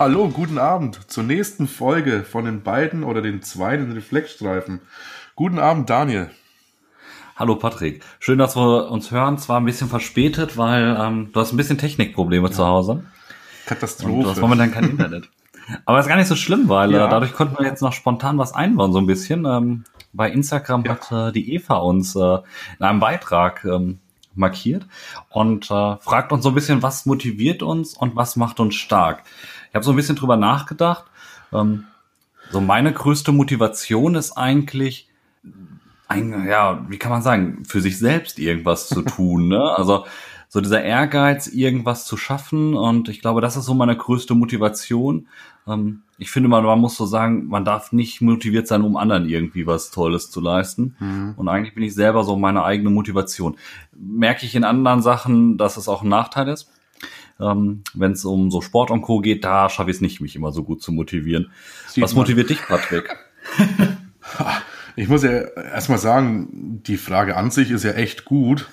Hallo, guten Abend zur nächsten Folge von den beiden oder den zwei in Reflexstreifen. Guten Abend, Daniel. Hallo Patrick, schön, dass wir uns hören. Zwar ein bisschen verspätet, weil ähm, du hast ein bisschen Technikprobleme ja. zu Hause. Katastrophe. Und du hast momentan kein Internet. Aber ist gar nicht so schlimm, weil ja. äh, dadurch konnten wir jetzt noch spontan was einbauen, so ein bisschen. Ähm, bei Instagram ja. hat äh, die Eva uns äh, in einem Beitrag ähm, markiert und äh, fragt uns so ein bisschen, was motiviert uns und was macht uns stark. Ich habe so ein bisschen drüber nachgedacht. Ähm, so meine größte Motivation ist eigentlich, ein, ja, wie kann man sagen, für sich selbst irgendwas zu tun. Ne? Also so dieser Ehrgeiz, irgendwas zu schaffen. Und ich glaube, das ist so meine größte Motivation. Ähm, ich finde, man, man muss so sagen, man darf nicht motiviert sein, um anderen irgendwie was Tolles zu leisten. Mhm. Und eigentlich bin ich selber so meine eigene Motivation. Merke ich in anderen Sachen, dass es auch ein Nachteil ist. Ähm, Wenn es um so Sport und Co. geht, da schaffe ich es nicht, mich immer so gut zu motivieren. Sieht was motiviert dich, Patrick? ich muss ja erstmal sagen, die Frage an sich ist ja echt gut.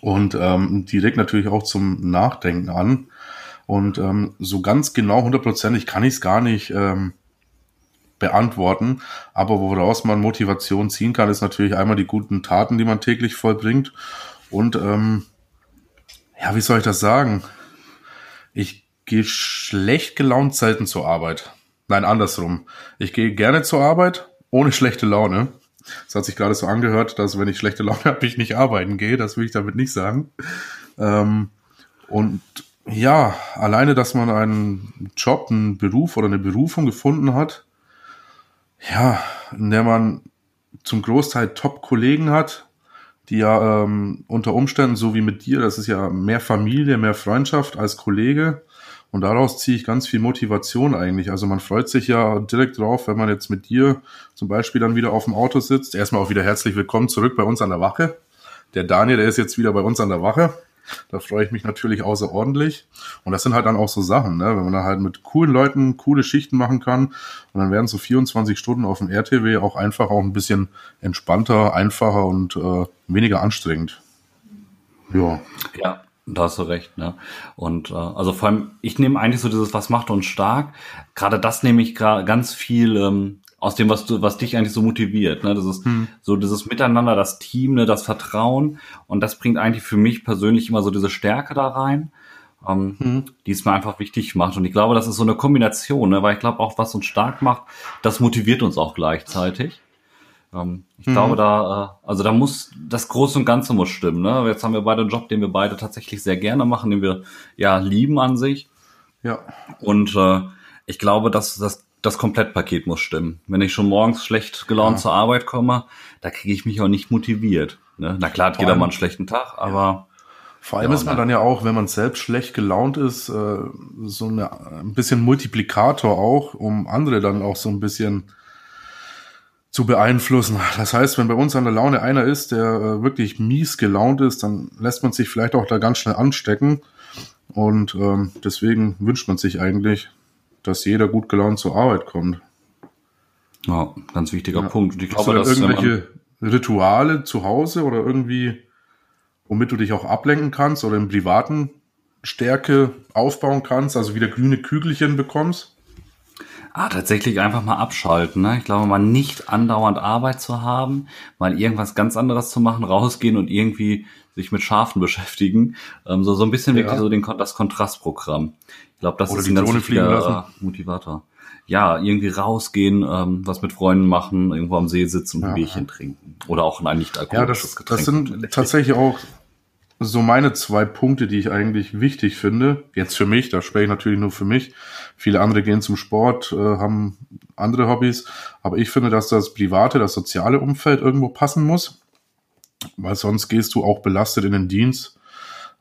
Und ähm, die regt natürlich auch zum Nachdenken an. Und ähm, so ganz genau hundertprozentig kann ich es gar nicht ähm, beantworten. Aber woraus man Motivation ziehen kann, ist natürlich einmal die guten Taten, die man täglich vollbringt. Und ähm, ja, wie soll ich das sagen? Ich gehe schlecht gelaunt selten zur Arbeit. Nein, andersrum. Ich gehe gerne zur Arbeit, ohne schlechte Laune. Es hat sich gerade so angehört, dass wenn ich schlechte Laune habe, ich nicht arbeiten gehe. Das will ich damit nicht sagen. Ähm, und ja, alleine, dass man einen Job, einen Beruf oder eine Berufung gefunden hat, ja, in der man zum Großteil Top-Kollegen hat, die ja ähm, unter Umständen, so wie mit dir, das ist ja mehr Familie, mehr Freundschaft als Kollege. Und daraus ziehe ich ganz viel Motivation eigentlich. Also man freut sich ja direkt drauf, wenn man jetzt mit dir zum Beispiel dann wieder auf dem Auto sitzt. Erstmal auch wieder herzlich willkommen zurück bei uns an der Wache. Der Daniel, der ist jetzt wieder bei uns an der Wache. Da freue ich mich natürlich außerordentlich. Und das sind halt dann auch so Sachen, ne? wenn man dann halt mit coolen Leuten coole Schichten machen kann. Und dann werden so 24 Stunden auf dem RTW auch einfach auch ein bisschen entspannter, einfacher und äh, weniger anstrengend. Ja. Ja, da hast du recht, ne? Und äh, also vor allem, ich nehme eigentlich so dieses, was macht uns stark. Gerade das nehme ich gerade ganz viel ähm, aus dem, was du, was dich eigentlich so motiviert. Ne? Das ist hm. so dieses Miteinander, das Team, ne, das Vertrauen. Und das bringt eigentlich für mich persönlich immer so diese Stärke da rein, ähm, hm. die es mir einfach wichtig macht. Und ich glaube, das ist so eine Kombination, ne? weil ich glaube auch, was uns stark macht, das motiviert uns auch gleichzeitig. Ähm, ich mhm. glaube, da, äh, also da muss das Große und Ganze muss stimmen. Ne? Jetzt haben wir beide einen Job, den wir beide tatsächlich sehr gerne machen, den wir ja lieben an sich. Ja. Und äh, ich glaube, dass das das Komplettpaket muss stimmen. Wenn ich schon morgens schlecht gelaunt ja. zur Arbeit komme, da kriege ich mich auch nicht motiviert. Ne? Na klar, hat jeder mal einen schlechten Tag, aber. Vor allem ja, ist man dann ja auch, wenn man selbst schlecht gelaunt ist, äh, so eine, ein bisschen Multiplikator auch, um andere dann auch so ein bisschen zu beeinflussen. Das heißt, wenn bei uns an der Laune einer ist, der äh, wirklich mies gelaunt ist, dann lässt man sich vielleicht auch da ganz schnell anstecken. Und ähm, deswegen wünscht man sich eigentlich, dass jeder gut gelaunt zur Arbeit kommt. Ja, ganz wichtiger ja. Punkt. Und ich glaube, dass irgendwelche Rituale zu Hause oder irgendwie, womit du dich auch ablenken kannst oder im privaten Stärke aufbauen kannst, also wieder grüne Kügelchen bekommst? Ah, tatsächlich einfach mal abschalten. Ne? Ich glaube, mal nicht andauernd Arbeit zu haben, mal irgendwas ganz anderes zu machen, rausgehen und irgendwie sich mit Schafen beschäftigen. Ähm, so, so ein bisschen ja. wirklich so den, das Kontrastprogramm. Glaube, das Oder ist ein ganz wichtiger äh, Motivator. Ja, irgendwie rausgehen, ähm, was mit Freunden machen, irgendwo am See sitzen und ja. ein Bierchen trinken. Oder auch ein nicht alkoholisches ja, das, Getränk. Das sind tatsächlich auch so meine zwei Punkte, die ich eigentlich wichtig finde. Jetzt für mich, da spreche ich natürlich nur für mich. Viele andere gehen zum Sport, äh, haben andere Hobbys. Aber ich finde, dass das private, das soziale Umfeld irgendwo passen muss. Weil sonst gehst du auch belastet in den Dienst.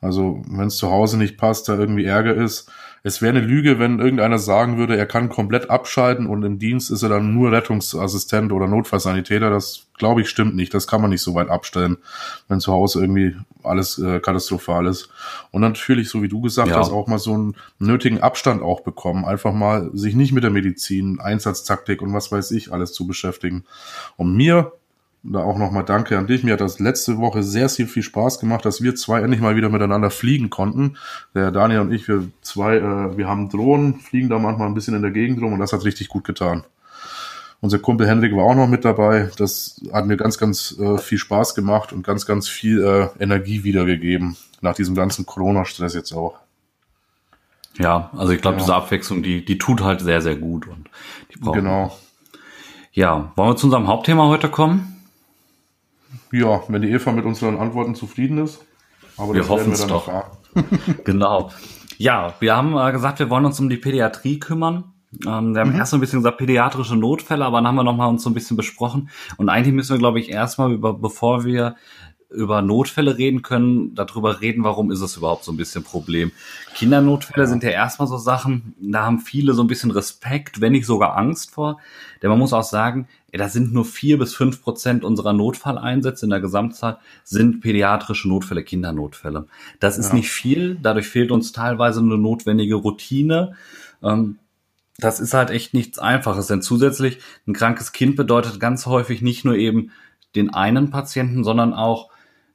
Also wenn es zu Hause nicht passt, da irgendwie Ärger ist, es wäre eine Lüge, wenn irgendeiner sagen würde, er kann komplett abschalten und im Dienst ist er dann nur Rettungsassistent oder Notfallsanitäter. Das glaube ich stimmt nicht. Das kann man nicht so weit abstellen, wenn zu Hause irgendwie alles äh, katastrophal ist. Und natürlich, so wie du gesagt ja. hast, auch mal so einen nötigen Abstand auch bekommen. Einfach mal sich nicht mit der Medizin, Einsatztaktik und was weiß ich alles zu beschäftigen. Und mir Da auch nochmal Danke an dich. Mir hat das letzte Woche sehr, sehr viel Spaß gemacht, dass wir zwei endlich mal wieder miteinander fliegen konnten. Der Daniel und ich, wir zwei, äh, wir haben Drohnen, fliegen da manchmal ein bisschen in der Gegend rum und das hat richtig gut getan. Unser Kumpel Henrik war auch noch mit dabei. Das hat mir ganz, ganz äh, viel Spaß gemacht und ganz, ganz viel äh, Energie wiedergegeben. Nach diesem ganzen Corona-Stress jetzt auch. Ja, also ich glaube, ja. diese Abwechslung, die, die tut halt sehr, sehr gut und die brauchen. Genau. Ja, wollen wir zu unserem Hauptthema heute kommen? Ja, wenn die Eva mit unseren Antworten zufrieden ist. Aber wir hoffen es doch. genau. Ja, wir haben äh, gesagt, wir wollen uns um die Pädiatrie kümmern. Ähm, wir haben mhm. erst so ein bisschen gesagt, pädiatrische Notfälle, aber dann haben wir nochmal uns so ein bisschen besprochen. Und eigentlich müssen wir, glaube ich, erstmal über, bevor wir über Notfälle reden können, darüber reden, warum ist es überhaupt so ein bisschen Problem. Kindernotfälle sind ja erstmal so Sachen, da haben viele so ein bisschen Respekt, wenn nicht sogar Angst vor. Denn man muss auch sagen, das sind nur vier bis fünf Prozent unserer Notfalleinsätze in der Gesamtzahl sind pädiatrische Notfälle, Kindernotfälle. Das ist ja. nicht viel, dadurch fehlt uns teilweise eine notwendige Routine. Ähm, das ist halt echt nichts Einfaches, denn zusätzlich ein krankes Kind bedeutet ganz häufig nicht nur eben den einen Patienten, sondern auch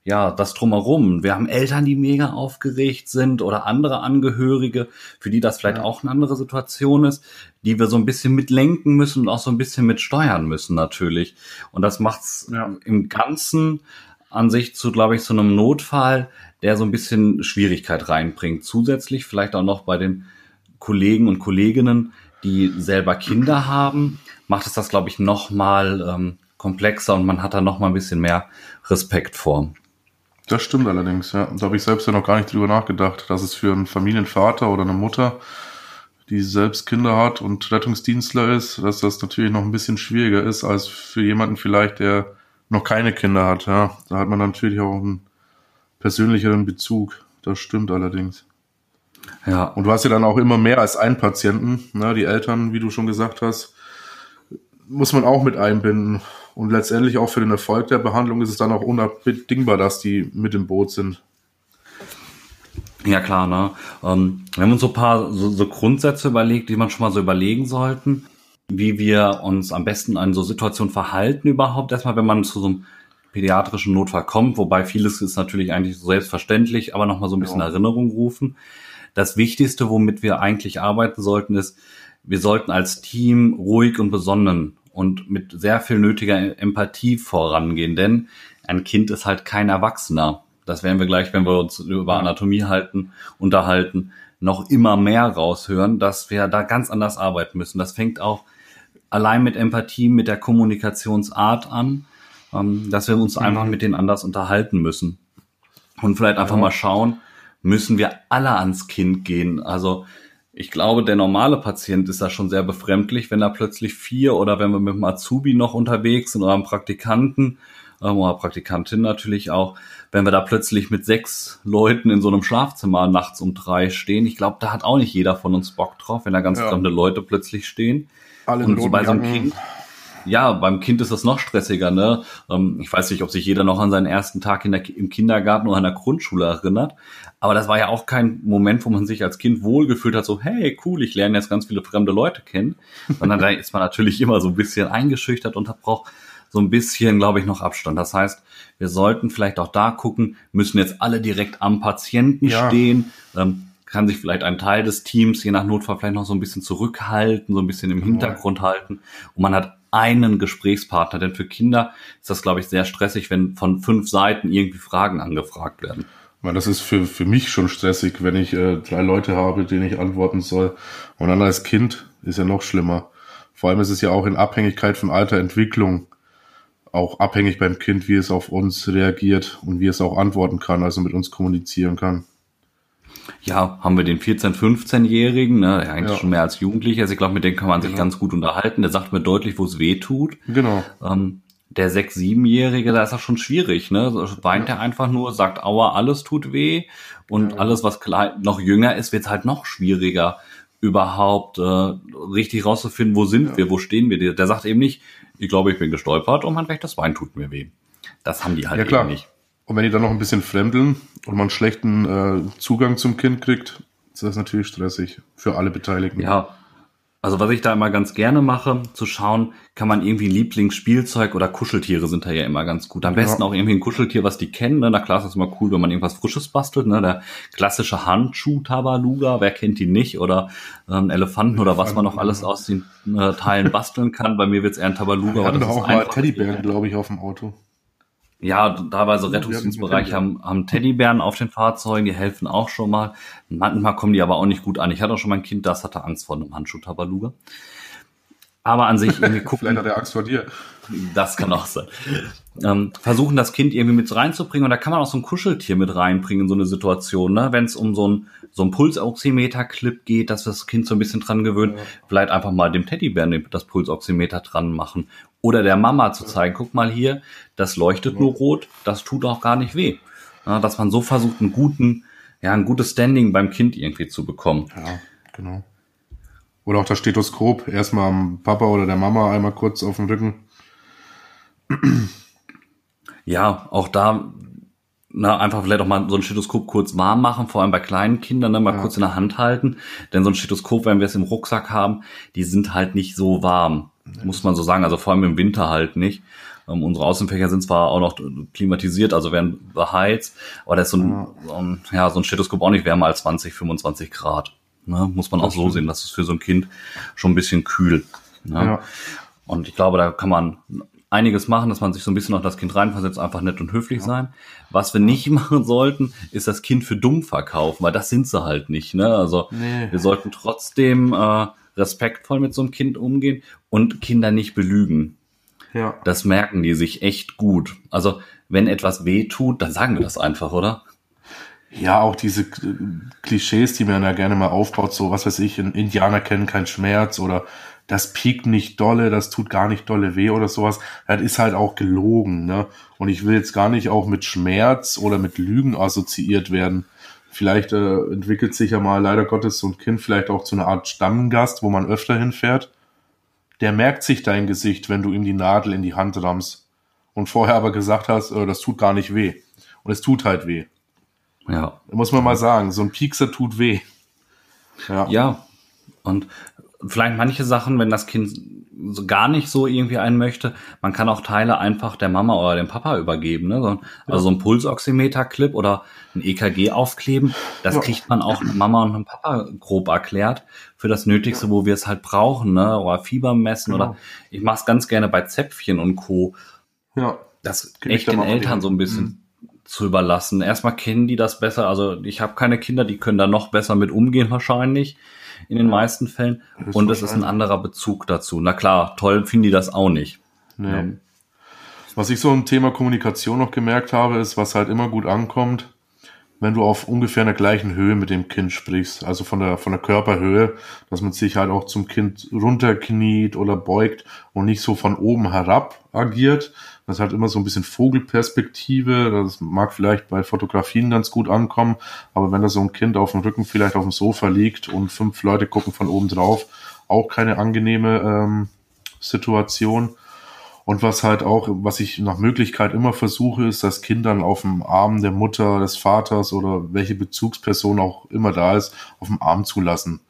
ja, das drumherum. Wir haben Eltern, die mega aufgeregt sind oder andere Angehörige, für die das vielleicht ja. auch eine andere Situation ist, die wir so ein bisschen mitlenken müssen und auch so ein bisschen mitsteuern müssen natürlich. Und das macht's ja. im Ganzen an sich zu, glaube ich, zu einem Notfall, der so ein bisschen Schwierigkeit reinbringt. Zusätzlich vielleicht auch noch bei den Kollegen und Kolleginnen, die selber Kinder haben, macht es das, glaube ich, noch mal ähm, komplexer und man hat da noch mal ein bisschen mehr Respekt vor. Das stimmt allerdings, ja. Da habe ich selbst ja noch gar nicht drüber nachgedacht, dass es für einen Familienvater oder eine Mutter, die selbst Kinder hat und Rettungsdienstler ist, dass das natürlich noch ein bisschen schwieriger ist als für jemanden vielleicht, der noch keine Kinder hat. Ja, da hat man natürlich auch einen persönlicheren Bezug. Das stimmt allerdings. Ja. Und du hast ja dann auch immer mehr als einen Patienten. Ne? Die Eltern, wie du schon gesagt hast, muss man auch mit einbinden. Und letztendlich auch für den Erfolg der Behandlung ist es dann auch unabdingbar, dass die mit im Boot sind. Ja klar, ne? Ähm, wir haben uns so ein paar so, so Grundsätze überlegt, die man schon mal so überlegen sollten, wie wir uns am besten an so Situationen verhalten überhaupt. Erstmal, wenn man zu so einem pädiatrischen Notfall kommt, wobei vieles ist natürlich eigentlich so selbstverständlich, aber nochmal so ein bisschen ja. Erinnerung rufen. Das Wichtigste, womit wir eigentlich arbeiten sollten, ist, wir sollten als Team ruhig und besonnen und mit sehr viel nötiger Empathie vorangehen, denn ein Kind ist halt kein Erwachsener. Das werden wir gleich, wenn wir uns über Anatomie halten, unterhalten, noch immer mehr raushören, dass wir da ganz anders arbeiten müssen. Das fängt auch allein mit Empathie, mit der Kommunikationsart an, ähm, dass wir uns mhm. einfach mit denen anders unterhalten müssen. Und vielleicht einfach mal schauen, müssen wir alle ans Kind gehen. Also ich glaube, der normale Patient ist da schon sehr befremdlich, wenn da plötzlich vier oder wenn wir mit dem Azubi noch unterwegs sind oder einem Praktikanten ähm, oder Praktikantin natürlich auch, wenn wir da plötzlich mit sechs Leuten in so einem Schlafzimmer nachts um drei stehen. Ich glaube, da hat auch nicht jeder von uns Bock drauf, wenn da ganz ja. fremde Leute plötzlich stehen. Alle und so bei so einem Kind, ja, beim Kind ist das noch stressiger, ne? Ähm, ich weiß nicht, ob sich jeder noch an seinen ersten Tag der, im Kindergarten oder in der Grundschule erinnert. Aber das war ja auch kein Moment, wo man sich als Kind wohlgefühlt hat, so, hey, cool, ich lerne jetzt ganz viele fremde Leute kennen. Sondern da ist man natürlich immer so ein bisschen eingeschüchtert und braucht so ein bisschen, glaube ich, noch Abstand. Das heißt, wir sollten vielleicht auch da gucken, müssen jetzt alle direkt am Patienten ja. stehen. Ähm, kann sich vielleicht ein Teil des Teams je nach Notfall vielleicht noch so ein bisschen zurückhalten, so ein bisschen im Hintergrund halten. Und man hat einen Gesprächspartner. Denn für Kinder ist das, glaube ich, sehr stressig, wenn von fünf Seiten irgendwie Fragen angefragt werden. Weil das ist für, für mich schon stressig, wenn ich äh, drei Leute habe, denen ich antworten soll. Und dann als Kind ist ja noch schlimmer. Vor allem ist es ja auch in Abhängigkeit von Alter, Entwicklung auch abhängig beim Kind, wie es auf uns reagiert und wie es auch antworten kann, also mit uns kommunizieren kann ja, haben wir den 14-, 15-Jährigen, ne, der eigentlich ja. schon mehr als Jugendlicher ist. Ich glaube, mit dem kann man sich genau. ganz gut unterhalten. Der sagt mir deutlich, wo es weh tut. Genau. Ähm, der 6-, 7-Jährige, da ist das schon schwierig, ne? Weint ja. er einfach nur, sagt, aua, alles tut weh. Und ja. alles, was klein, noch jünger ist, wird halt noch schwieriger, überhaupt äh, richtig rauszufinden, wo sind ja. wir, wo stehen wir. Der sagt eben nicht, ich glaube, ich bin gestolpert und mein rechtes Bein tut mir weh. Das haben die halt ja, klar. eben nicht. Und wenn die dann noch ein bisschen fremdeln und man schlechten äh, Zugang zum Kind kriegt, ist das natürlich stressig für alle Beteiligten. Ja, Also was ich da immer ganz gerne mache, zu schauen, kann man irgendwie Lieblingsspielzeug oder Kuscheltiere sind da ja immer ganz gut. Am besten ja. auch irgendwie ein Kuscheltier, was die kennen. Ne? Na klar, ist das immer cool, wenn man irgendwas Frisches bastelt. Ne? Der klassische Handschuh-Tabaluga, wer kennt die nicht? Oder ähm, Elefanten oder was man noch alles aus den äh, Teilen basteln kann. Bei mir wird's eher ein Tabaluga. Wir hatten doch auch mal Teddybären, glaube ich, auf dem Auto. Ja, teilweise Rettungsdienstbereich haben, haben Teddybären auf den Fahrzeugen, die helfen auch schon mal. Manchmal kommen die aber auch nicht gut an. Ich hatte auch schon mal ein Kind, das hatte Angst vor einem Handschuh-Tabaluga. Aber an sich irgendwie gucken. Vielleicht hat er Angst vor dir. Das kann auch sein. Ähm, versuchen das Kind irgendwie mit reinzubringen und da kann man auch so ein Kuscheltier mit reinbringen in so eine Situation, ne? Wenn es um so ein so ein Pulsoximeter-Clip geht, dass das Kind so ein bisschen dran gewöhnt, ja. vielleicht einfach mal dem Teddybären das Pulsoximeter dran machen oder der Mama zu zeigen, guck mal hier, das leuchtet ja. nur rot, das tut auch gar nicht weh. Ja, dass man so versucht, einen guten, ja, ein gutes Standing beim Kind irgendwie zu bekommen. Ja, genau. Oder auch das Stethoskop, erstmal am Papa oder der Mama einmal kurz auf den Rücken. Ja, auch da na, einfach vielleicht auch mal so ein Stethoskop kurz warm machen, vor allem bei kleinen Kindern, ne, mal ja. kurz in der Hand halten. Denn so ein Stethoskop, wenn wir es im Rucksack haben, die sind halt nicht so warm, muss man so sagen. Also vor allem im Winter halt nicht. Ähm, unsere Außenfächer sind zwar auch noch klimatisiert, also werden beheizt, aber da ist so ein, ja. so ein, ja, so ein Stethoskop auch nicht wärmer als 20, 25 Grad. Ne? Muss man auch so sehen, das ist für so ein Kind schon ein bisschen kühl. Ne? Ja. Und ich glaube, da kann man einiges machen, dass man sich so ein bisschen auf das Kind reinversetzt, einfach nett und höflich ja. sein. Was wir nicht machen sollten, ist das Kind für dumm verkaufen, weil das sind sie halt nicht. Ne? Also nee. wir sollten trotzdem äh, respektvoll mit so einem Kind umgehen und Kinder nicht belügen. Ja. Das merken die sich echt gut. Also wenn etwas weh tut, dann sagen wir das einfach, oder? Ja, auch diese Klischees, die man ja gerne mal aufbaut, so was weiß ich, Indianer kennen keinen Schmerz oder das piekt nicht dolle, das tut gar nicht dolle weh oder sowas. Das ist halt auch gelogen, ne? Und ich will jetzt gar nicht auch mit Schmerz oder mit Lügen assoziiert werden. Vielleicht äh, entwickelt sich ja mal leider Gottes so ein Kind vielleicht auch zu einer Art Stammgast, wo man öfter hinfährt. Der merkt sich dein Gesicht, wenn du ihm die Nadel in die Hand rammst. Und vorher aber gesagt hast, äh, das tut gar nicht weh. Und es tut halt weh. Ja. Muss man mal sagen, so ein Piekser tut weh. Ja. ja. Und vielleicht manche Sachen, wenn das Kind so gar nicht so irgendwie einen möchte, man kann auch Teile einfach der Mama oder dem Papa übergeben. Ne? So, also ja. so ein Pulsoximeter-Clip oder ein EKG aufkleben, das ja. kriegt man auch Mama und einem Papa grob erklärt für das Nötigste, ja. wo wir es halt brauchen, ne? oder Fieber messen genau. oder ich mache es ganz gerne bei Zäpfchen und Co. Ja. Das echt den Eltern so ein bisschen mhm zu überlassen. Erstmal kennen die das besser. Also ich habe keine Kinder, die können da noch besser mit umgehen wahrscheinlich in den meisten Fällen. Und es ist ein anderer Bezug dazu. Na klar, toll finden die das auch nicht. Nee. Ja. Was ich so im Thema Kommunikation noch gemerkt habe, ist, was halt immer gut ankommt, wenn du auf ungefähr einer gleichen Höhe mit dem Kind sprichst, also von der, von der Körperhöhe, dass man sich halt auch zum Kind runterkniet oder beugt und nicht so von oben herab agiert. Das ist halt immer so ein bisschen Vogelperspektive. Das mag vielleicht bei Fotografien ganz gut ankommen, aber wenn da so ein Kind auf dem Rücken vielleicht auf dem Sofa liegt und fünf Leute gucken von oben drauf, auch keine angenehme ähm, Situation. Und was halt auch, was ich nach Möglichkeit immer versuche, ist, dass Kind dann auf dem Arm der Mutter, des Vaters oder welche Bezugsperson auch immer da ist, auf dem Arm zu lassen.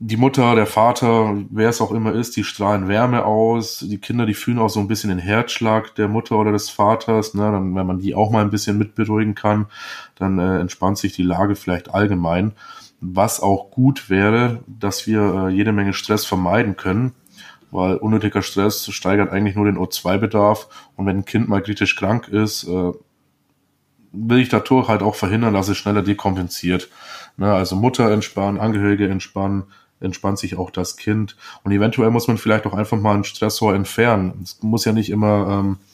Die Mutter, der Vater, wer es auch immer ist, die strahlen Wärme aus. Die Kinder, die fühlen auch so ein bisschen den Herzschlag der Mutter oder des Vaters. Ne? Dann, wenn man die auch mal ein bisschen mitberuhigen kann, dann äh, entspannt sich die Lage vielleicht allgemein. Was auch gut wäre, dass wir äh, jede Menge Stress vermeiden können weil unnötiger Stress steigert eigentlich nur den O2-Bedarf und wenn ein Kind mal kritisch krank ist, äh, will ich dadurch halt auch verhindern, dass es schneller dekompensiert. Ne, also Mutter entspannen, Angehörige entspannen, entspannt sich auch das Kind und eventuell muss man vielleicht auch einfach mal einen Stressor entfernen. Es muss ja nicht immer ähm, äh,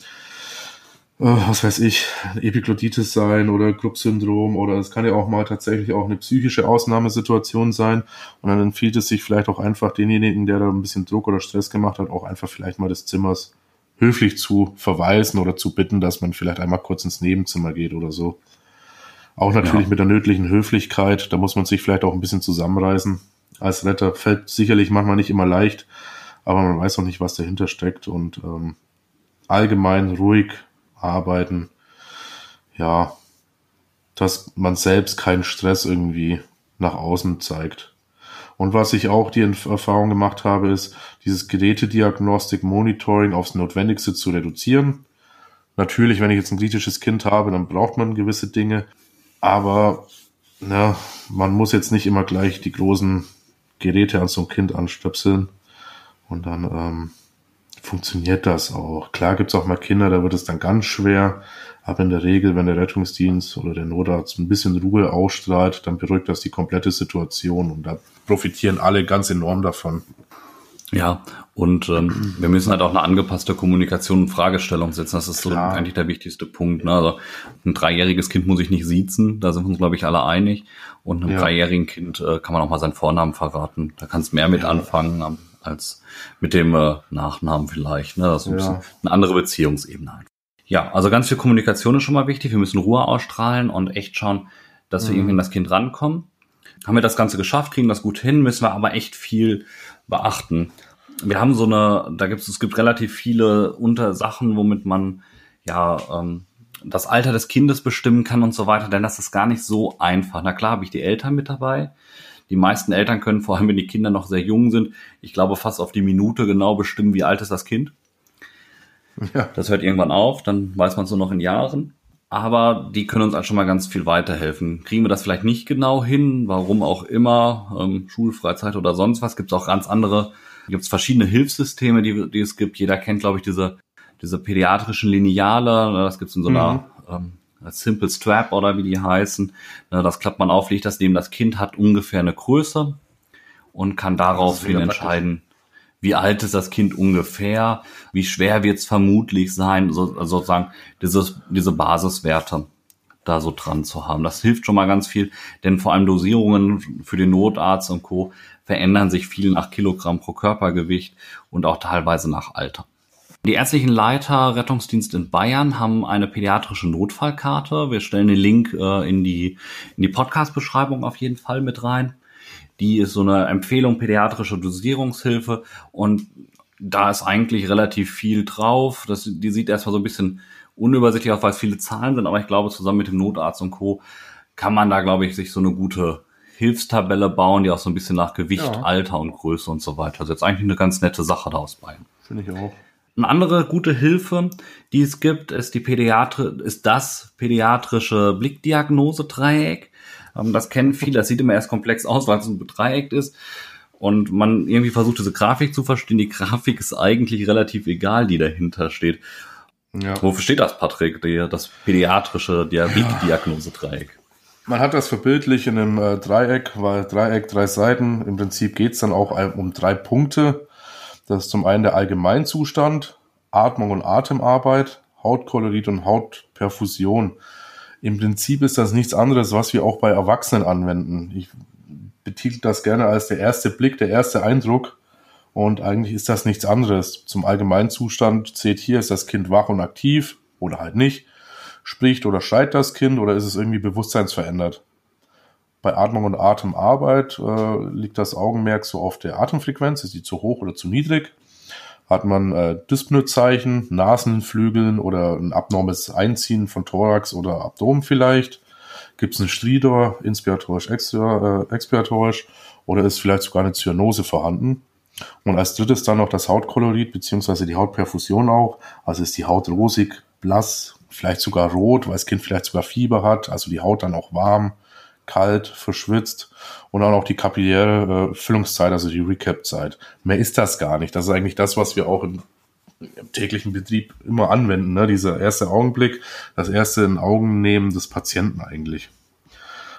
was weiß ich, Epiglottitis sein oder Club-Syndrom oder es kann ja auch mal tatsächlich auch eine psychische Ausnahmesituation sein und dann empfiehlt es sich vielleicht auch einfach denjenigen, der da ein bisschen Druck oder Stress gemacht hat, auch einfach vielleicht mal des Zimmers höflich zu verweisen oder zu bitten, dass man vielleicht einmal kurz ins Nebenzimmer geht oder so. Auch natürlich ja. mit der nötigen Höflichkeit, da muss man sich vielleicht auch ein bisschen zusammenreißen. Als Retter fällt sicherlich manchmal nicht immer leicht, aber man weiß auch nicht, was dahinter steckt und ähm, allgemein ruhig arbeiten, ja, dass man selbst keinen Stress irgendwie nach außen zeigt. Und was ich auch die Erfahrung gemacht habe, ist, dieses Gerätediagnostik, Monitoring aufs Notwendigste zu reduzieren. Natürlich, wenn ich jetzt ein kritisches Kind habe, dann braucht man gewisse Dinge. Aber na, man muss jetzt nicht immer gleich die großen Geräte an so ein Kind anstöpseln. Und dann ähm, funktioniert das auch. Klar gibt's auch mal Kinder, da wird es dann ganz schwer. Aber in der Regel, wenn der Rettungsdienst oder der Notarzt ein bisschen Ruhe ausstrahlt, dann beruhigt das die komplette Situation und da profitieren alle ganz enorm davon. Ja, und ähm, wir müssen halt auch eine angepasste Kommunikation und Fragestellung setzen. Das ist Klar. so eigentlich der wichtigste Punkt. Ne? Also ein dreijähriges Kind muss ich nicht siezen, da sind wir uns, glaube ich, alle einig. Und einem ja. dreijährigen Kind äh, kann man auch mal seinen Vornamen verraten. Da kannst mehr mit ja. anfangen als mit dem äh, Nachnamen vielleicht. Ne? Das ist ein ja. eine andere Beziehungsebene einfach. Ja, also ganz viel Kommunikation ist schon mal wichtig. Wir müssen Ruhe ausstrahlen und echt schauen, dass wir mhm. irgendwie in das Kind rankommen. Haben wir das Ganze geschafft, kriegen das gut hin, müssen wir aber echt viel beachten. Wir haben so eine, da gibt es, es gibt relativ viele Untersachen, womit man ja ähm, das Alter des Kindes bestimmen kann und so weiter, denn das ist gar nicht so einfach. Na klar habe ich die Eltern mit dabei. Die meisten Eltern können, vor allem wenn die Kinder noch sehr jung sind, ich glaube fast auf die Minute genau bestimmen, wie alt ist das Kind. Ja. Das hört irgendwann auf, dann weiß man es nur noch in Jahren. Aber die können uns halt schon mal ganz viel weiterhelfen. Kriegen wir das vielleicht nicht genau hin, warum auch immer, ähm, Schulfreizeit oder sonst was, gibt es auch ganz andere, gibt es verschiedene Hilfssysteme, die, die es gibt. Jeder kennt, glaube ich, diese, diese pädiatrischen Lineale, ne, das gibt es in so einer mhm. ähm, Simple Strap oder wie die heißen. Das klappt man auf, legt das neben das Kind, hat ungefähr eine Größe und kann daraufhin entscheiden, wie alt ist das Kind ungefähr, wie schwer wird es vermutlich sein, so, also sozusagen dieses, diese Basiswerte da so dran zu haben. Das hilft schon mal ganz viel, denn vor allem Dosierungen für den Notarzt und Co. verändern sich viel nach Kilogramm pro Körpergewicht und auch teilweise nach Alter. Die ärztlichen Leiter Rettungsdienst in Bayern haben eine pädiatrische Notfallkarte. Wir stellen den Link äh, in die, in die Podcast-Beschreibung auf jeden Fall mit rein. Die ist so eine Empfehlung pädiatrische Dosierungshilfe und da ist eigentlich relativ viel drauf. Das, die sieht erstmal so ein bisschen unübersichtlich aus, weil es viele Zahlen sind, aber ich glaube, zusammen mit dem Notarzt und Co. kann man da, glaube ich, sich so eine gute Hilfstabelle bauen, die auch so ein bisschen nach Gewicht, ja. Alter und Größe und so weiter. Also jetzt eigentlich eine ganz nette Sache daraus bei. Finde ich auch. Eine andere gute Hilfe, die es gibt, ist die Pädiatri ist das pädiatrische Blickdiagnose-Dreieck. Ähm, das kennen viele, das sieht immer erst komplex aus, weil es ein Dreieck ist. Und man irgendwie versucht, diese Grafik zu verstehen. Die Grafik ist eigentlich relativ egal, die dahinter steht. Ja. Wofür steht das, Patrick? Die, das pädiatrische Diabetediagnose-Dreieck. Man hat das verbildlich in einem äh, Dreieck, weil Dreieck, drei Seiten. Im Prinzip geht es dann auch um drei Punkte. Das ist zum einen der Allgemeinzustand, Atmung und Atemarbeit, Hautkolorit und Hautperfusion. Im Prinzip ist das nichts anderes, was wir auch bei Erwachsenen anwenden. Ich betitel das gerne als der erste Blick, der erste Eindruck. Und eigentlich ist das nichts anderes. Zum Allgemeinzustand zählt hier, ist das Kind wach und aktiv oder halt nicht. Spricht oder schreit das Kind oder ist es irgendwie bewusstseinsverändert? Bei Atmung und Atemarbeit äh, liegt das Augenmerk so auf der Atemfrequenz. Ist die zu hoch oder zu niedrig? Hat man äh, Dyspnoe-Zeichen, Nasenflügeln oder ein abnormes Einziehen von Thorax oder Abdomen vielleicht? Gibt es einen Stridor, inspiratorisch, äh, expiratorisch oder ist vielleicht sogar eine Zyanose vorhanden? Und als drittes dann noch das Hautkolorit beziehungsweise die Hautperfusion auch. Also ist die Haut rosig, blass, vielleicht sogar rot, weil das Kind vielleicht sogar Fieber hat, also die Haut dann auch warm, kalt, verschwitzt und auch die kapilläre äh, Füllungszeit, also die Recap-Zeit. Mehr ist das gar nicht. Das ist eigentlich das, was wir auch im, im täglichen Betrieb immer anwenden. Ne? Dieser erste Augenblick, das erste in Augen nehmen des Patienten eigentlich.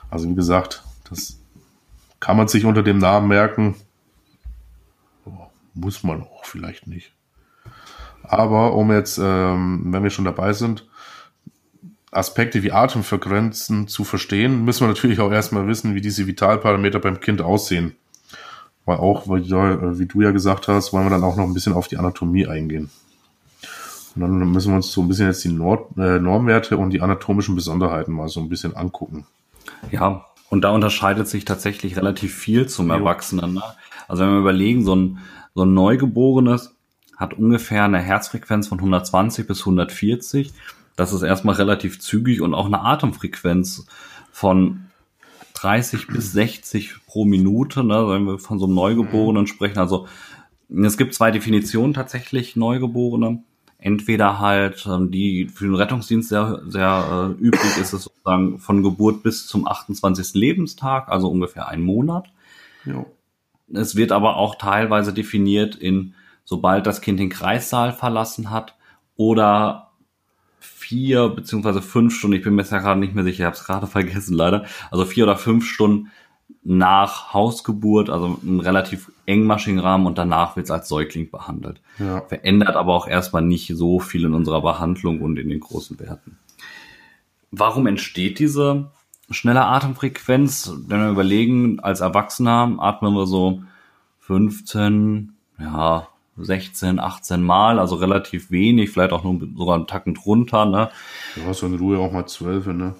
Also wie gesagt, das kann man sich unter dem Namen merken. Muss man auch vielleicht nicht. Aber um jetzt, ähm, wenn wir schon dabei sind, Aspekte wie Atemfrequenzen zu verstehen, müssen wir natürlich auch erstmal wissen, wie diese Vitalparameter beim Kind aussehen. Weil auch, wie du ja gesagt hast, wollen wir dann auch noch ein bisschen auf die Anatomie eingehen. Und dann müssen wir uns so ein bisschen jetzt die Nord äh, Normwerte und die anatomischen Besonderheiten mal so ein bisschen angucken. Ja, und da unterscheidet sich tatsächlich relativ viel zum Erwachsenen. Ne? Also wenn wir überlegen, so ein, so ein Neugeborenes hat ungefähr eine Herzfrequenz von 120 bis 140 das ist erstmal relativ zügig und auch eine Atemfrequenz von 30 bis 60 pro Minute, ne, wenn wir von so einem Neugeborenen sprechen. Also es gibt zwei Definitionen tatsächlich Neugeborene. Entweder halt, ähm, die für den Rettungsdienst sehr, sehr äh, üblich ist es sozusagen von Geburt bis zum 28. Lebenstag, also ungefähr ein Monat. Jo. Es wird aber auch teilweise definiert in, sobald das Kind den Kreissaal verlassen hat oder vier beziehungsweise fünf Stunden, ich bin mir jetzt ja gerade nicht mehr sicher, ich habe es gerade vergessen leider, also vier oder fünf Stunden nach Hausgeburt, also einen relativ engmaschigen Rahmen und danach wird es als Säugling behandelt. Ja. Verändert aber auch erstmal nicht so viel in unserer Behandlung und in den großen Werten. Warum entsteht diese schnelle Atemfrequenz? Wenn wir überlegen, als Erwachsener atmen wir so 15, ja, 16, 18 Mal, also relativ wenig, vielleicht auch nur sogar einen Tacken drunter. Ne? Ja, so in Ruhe auch mal 12, ne?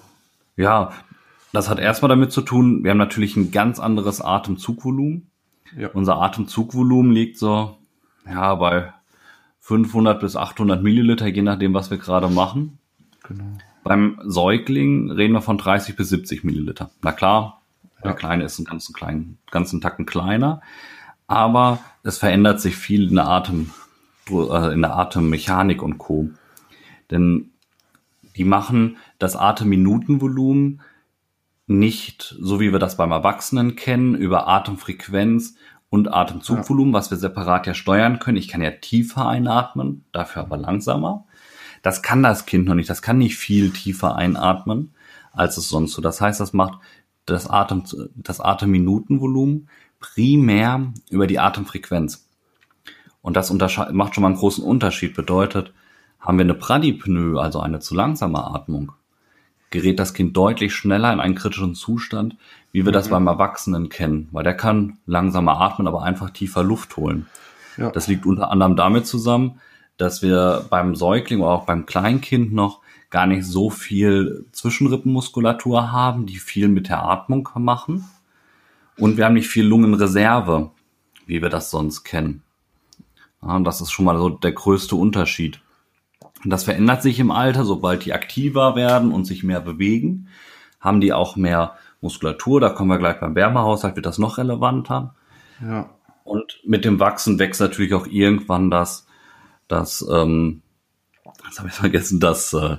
Ja, das hat erstmal damit zu tun, wir haben natürlich ein ganz anderes Atemzugvolumen. Ja. Unser Atemzugvolumen liegt so, ja, bei 500 bis 800 Milliliter, je nachdem, was wir gerade machen. Genau. Beim Säugling reden wir von 30 bis 70 Milliliter. Na klar, ja. der Kleine ist einen ganzen kleinen, ganzen Tacken kleiner, aber es verändert sich viel in der Atem, äh, in der Atemmechanik und Co. Denn die machen das Atemminutenvolumen nicht, so wie wir das beim Erwachsenen kennen, über Atemfrequenz und Atemzugvolumen, ja. was wir separat ja steuern können. Ich kann ja tiefer einatmen, dafür aber langsamer. Das kann das Kind noch nicht. Das kann nicht viel tiefer einatmen, als es sonst so. Das heißt, das macht das Atem, das Atemminutenvolumen primär über die Atemfrequenz. Und das macht schon mal einen großen Unterschied. Bedeutet, haben wir eine Pradypnoe, also eine zu langsame Atmung, gerät das Kind deutlich schneller in einen kritischen Zustand, wie wir mhm. das beim Erwachsenen kennen, weil der kann langsamer atmen, aber einfach tiefer Luft holen. Ja. Das liegt unter anderem damit zusammen, dass wir beim Säugling oder auch beim Kleinkind noch gar nicht so viel Zwischenrippenmuskulatur haben, die viel mit der Atmung machen. Und wir haben nicht viel Lungenreserve, wie wir das sonst kennen. Ja, das ist schon mal so der größte Unterschied. Das verändert sich im Alter, sobald die aktiver werden und sich mehr bewegen, haben die auch mehr Muskulatur. Da kommen wir gleich beim Wärmehaushalt, wird das noch relevanter. Ja. Und mit dem Wachsen wächst natürlich auch irgendwann das, das, ähm, jetzt habe ich vergessen, das, äh,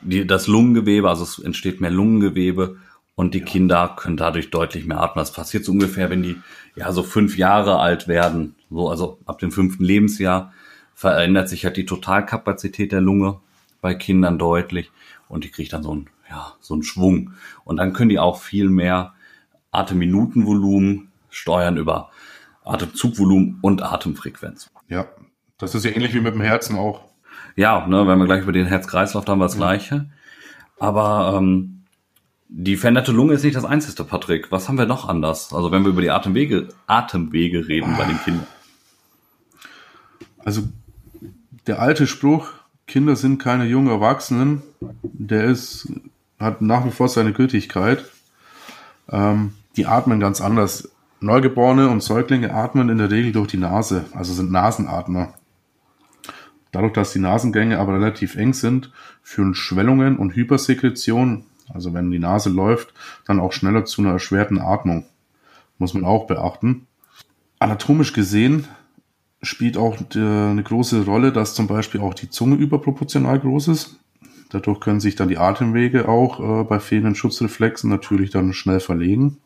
die, das Lungengewebe, also es entsteht mehr Lungengewebe und die ja. Kinder können dadurch deutlich mehr atmen. Das passiert so ungefähr, wenn die ja so fünf Jahre alt werden, so also ab dem fünften Lebensjahr verändert sich halt die Totalkapazität der Lunge bei Kindern deutlich und die kriegt dann so ein ja, so ein Schwung. Und dann können die auch viel mehr Atemminutenvolumen steuern über Atemzugvolumen und Atemfrequenz. Ja, das ist ja ähnlich wie mit dem Herzen auch. Ja, ne, wenn wir gleich über den Herzkreislauf, dann haben wir das Gleiche. Aber ähm, die veränderte Lunge ist nicht das Einzige, Patrick. Was haben wir noch anders? Also wenn wir über die Atemwege, Atemwege reden bei den Kindern. Also der alte Spruch, Kinder sind keine jungen Erwachsenen, der ist, hat nach wie vor seine Gültigkeit. Ähm, die atmen ganz anders. Neugeborene und Säuglinge atmen in der Regel durch die Nase, also sind Nasenatmer. Dadurch, dass die Nasengänge aber relativ eng sind, führen Schwellungen und Hypersekretion, also wenn die Nase läuft, dann auch schneller zu einer erschwerten Atmung. Muss man auch beachten. Anatomisch gesehen spielt auch eine große Rolle, dass zum Beispiel auch die Zunge überproportional groß ist. Dadurch können sich dann die Atemwege auch äh, bei fehlenden Schutzreflexen natürlich dann schnell verlegen.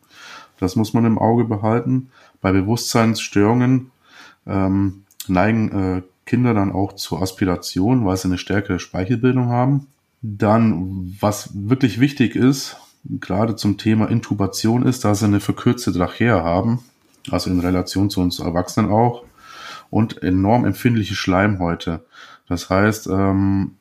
Das muss man im Auge behalten. Bei Bewusstseinsstörungen ähm, neigen äh, Kinder dann auch zur Aspiration, weil sie eine stärkere Speichelbildung haben. Dann, was wirklich wichtig ist, gerade zum Thema Intubation ist, dass sie eine verkürzte Trachea haben, also in Relation zu uns Erwachsenen auch und enorm empfindliche Schleimhäute. Das heißt, ähm,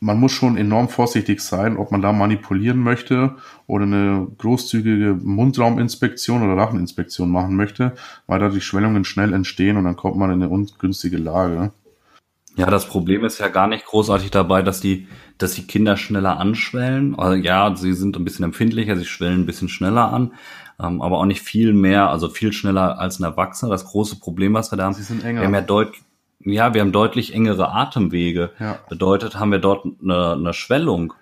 man muss schon enorm vorsichtig sein, ob man da manipulieren möchte oder eine großzügige Mundrauminspektion oder Racheninspektion machen möchte, weil da die Schwellungen schnell entstehen und dann kommt man in eine ungünstige Lage. Ja, das Problem ist ja gar nicht großartig dabei, dass die, dass die Kinder schneller anschwellen. Also ja, sie sind ein bisschen empfindlicher, sie schwellen ein bisschen schneller an ähm, aber auch nicht viel mehr, also viel schneller als ein Erwachsener. Das große Problem, was wir da haben, Sie sind enger. wir haben ja deutlich ja, wir haben deutlich engere Atemwege. Ja. Bedeutet, haben wir dort eine, eine Schwellung,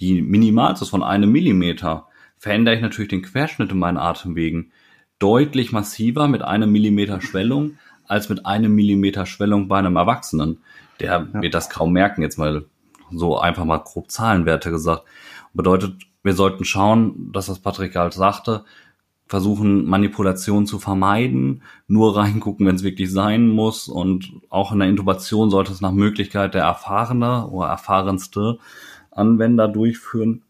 die minimal ist von einem Millimeter, verändere ich natürlich den Querschnitt in meinen Atemwegen deutlich massiver mit einem Millimeter Schwellung als mit einem Millimeter Schwellung bei einem Erwachsenen. Der ja. wird das kaum merken, jetzt mal so einfach mal grob Zahlenwerte gesagt. Bedeutet, wir sollten schauen, dass das Patrick halt sagte, versuchen Manipulation zu vermeiden, nur reingucken, wenn es wirklich sein muss und auch in der Intubation sollte es nach Möglichkeit der erfahrene oder erfahrenste Anwender durchführen.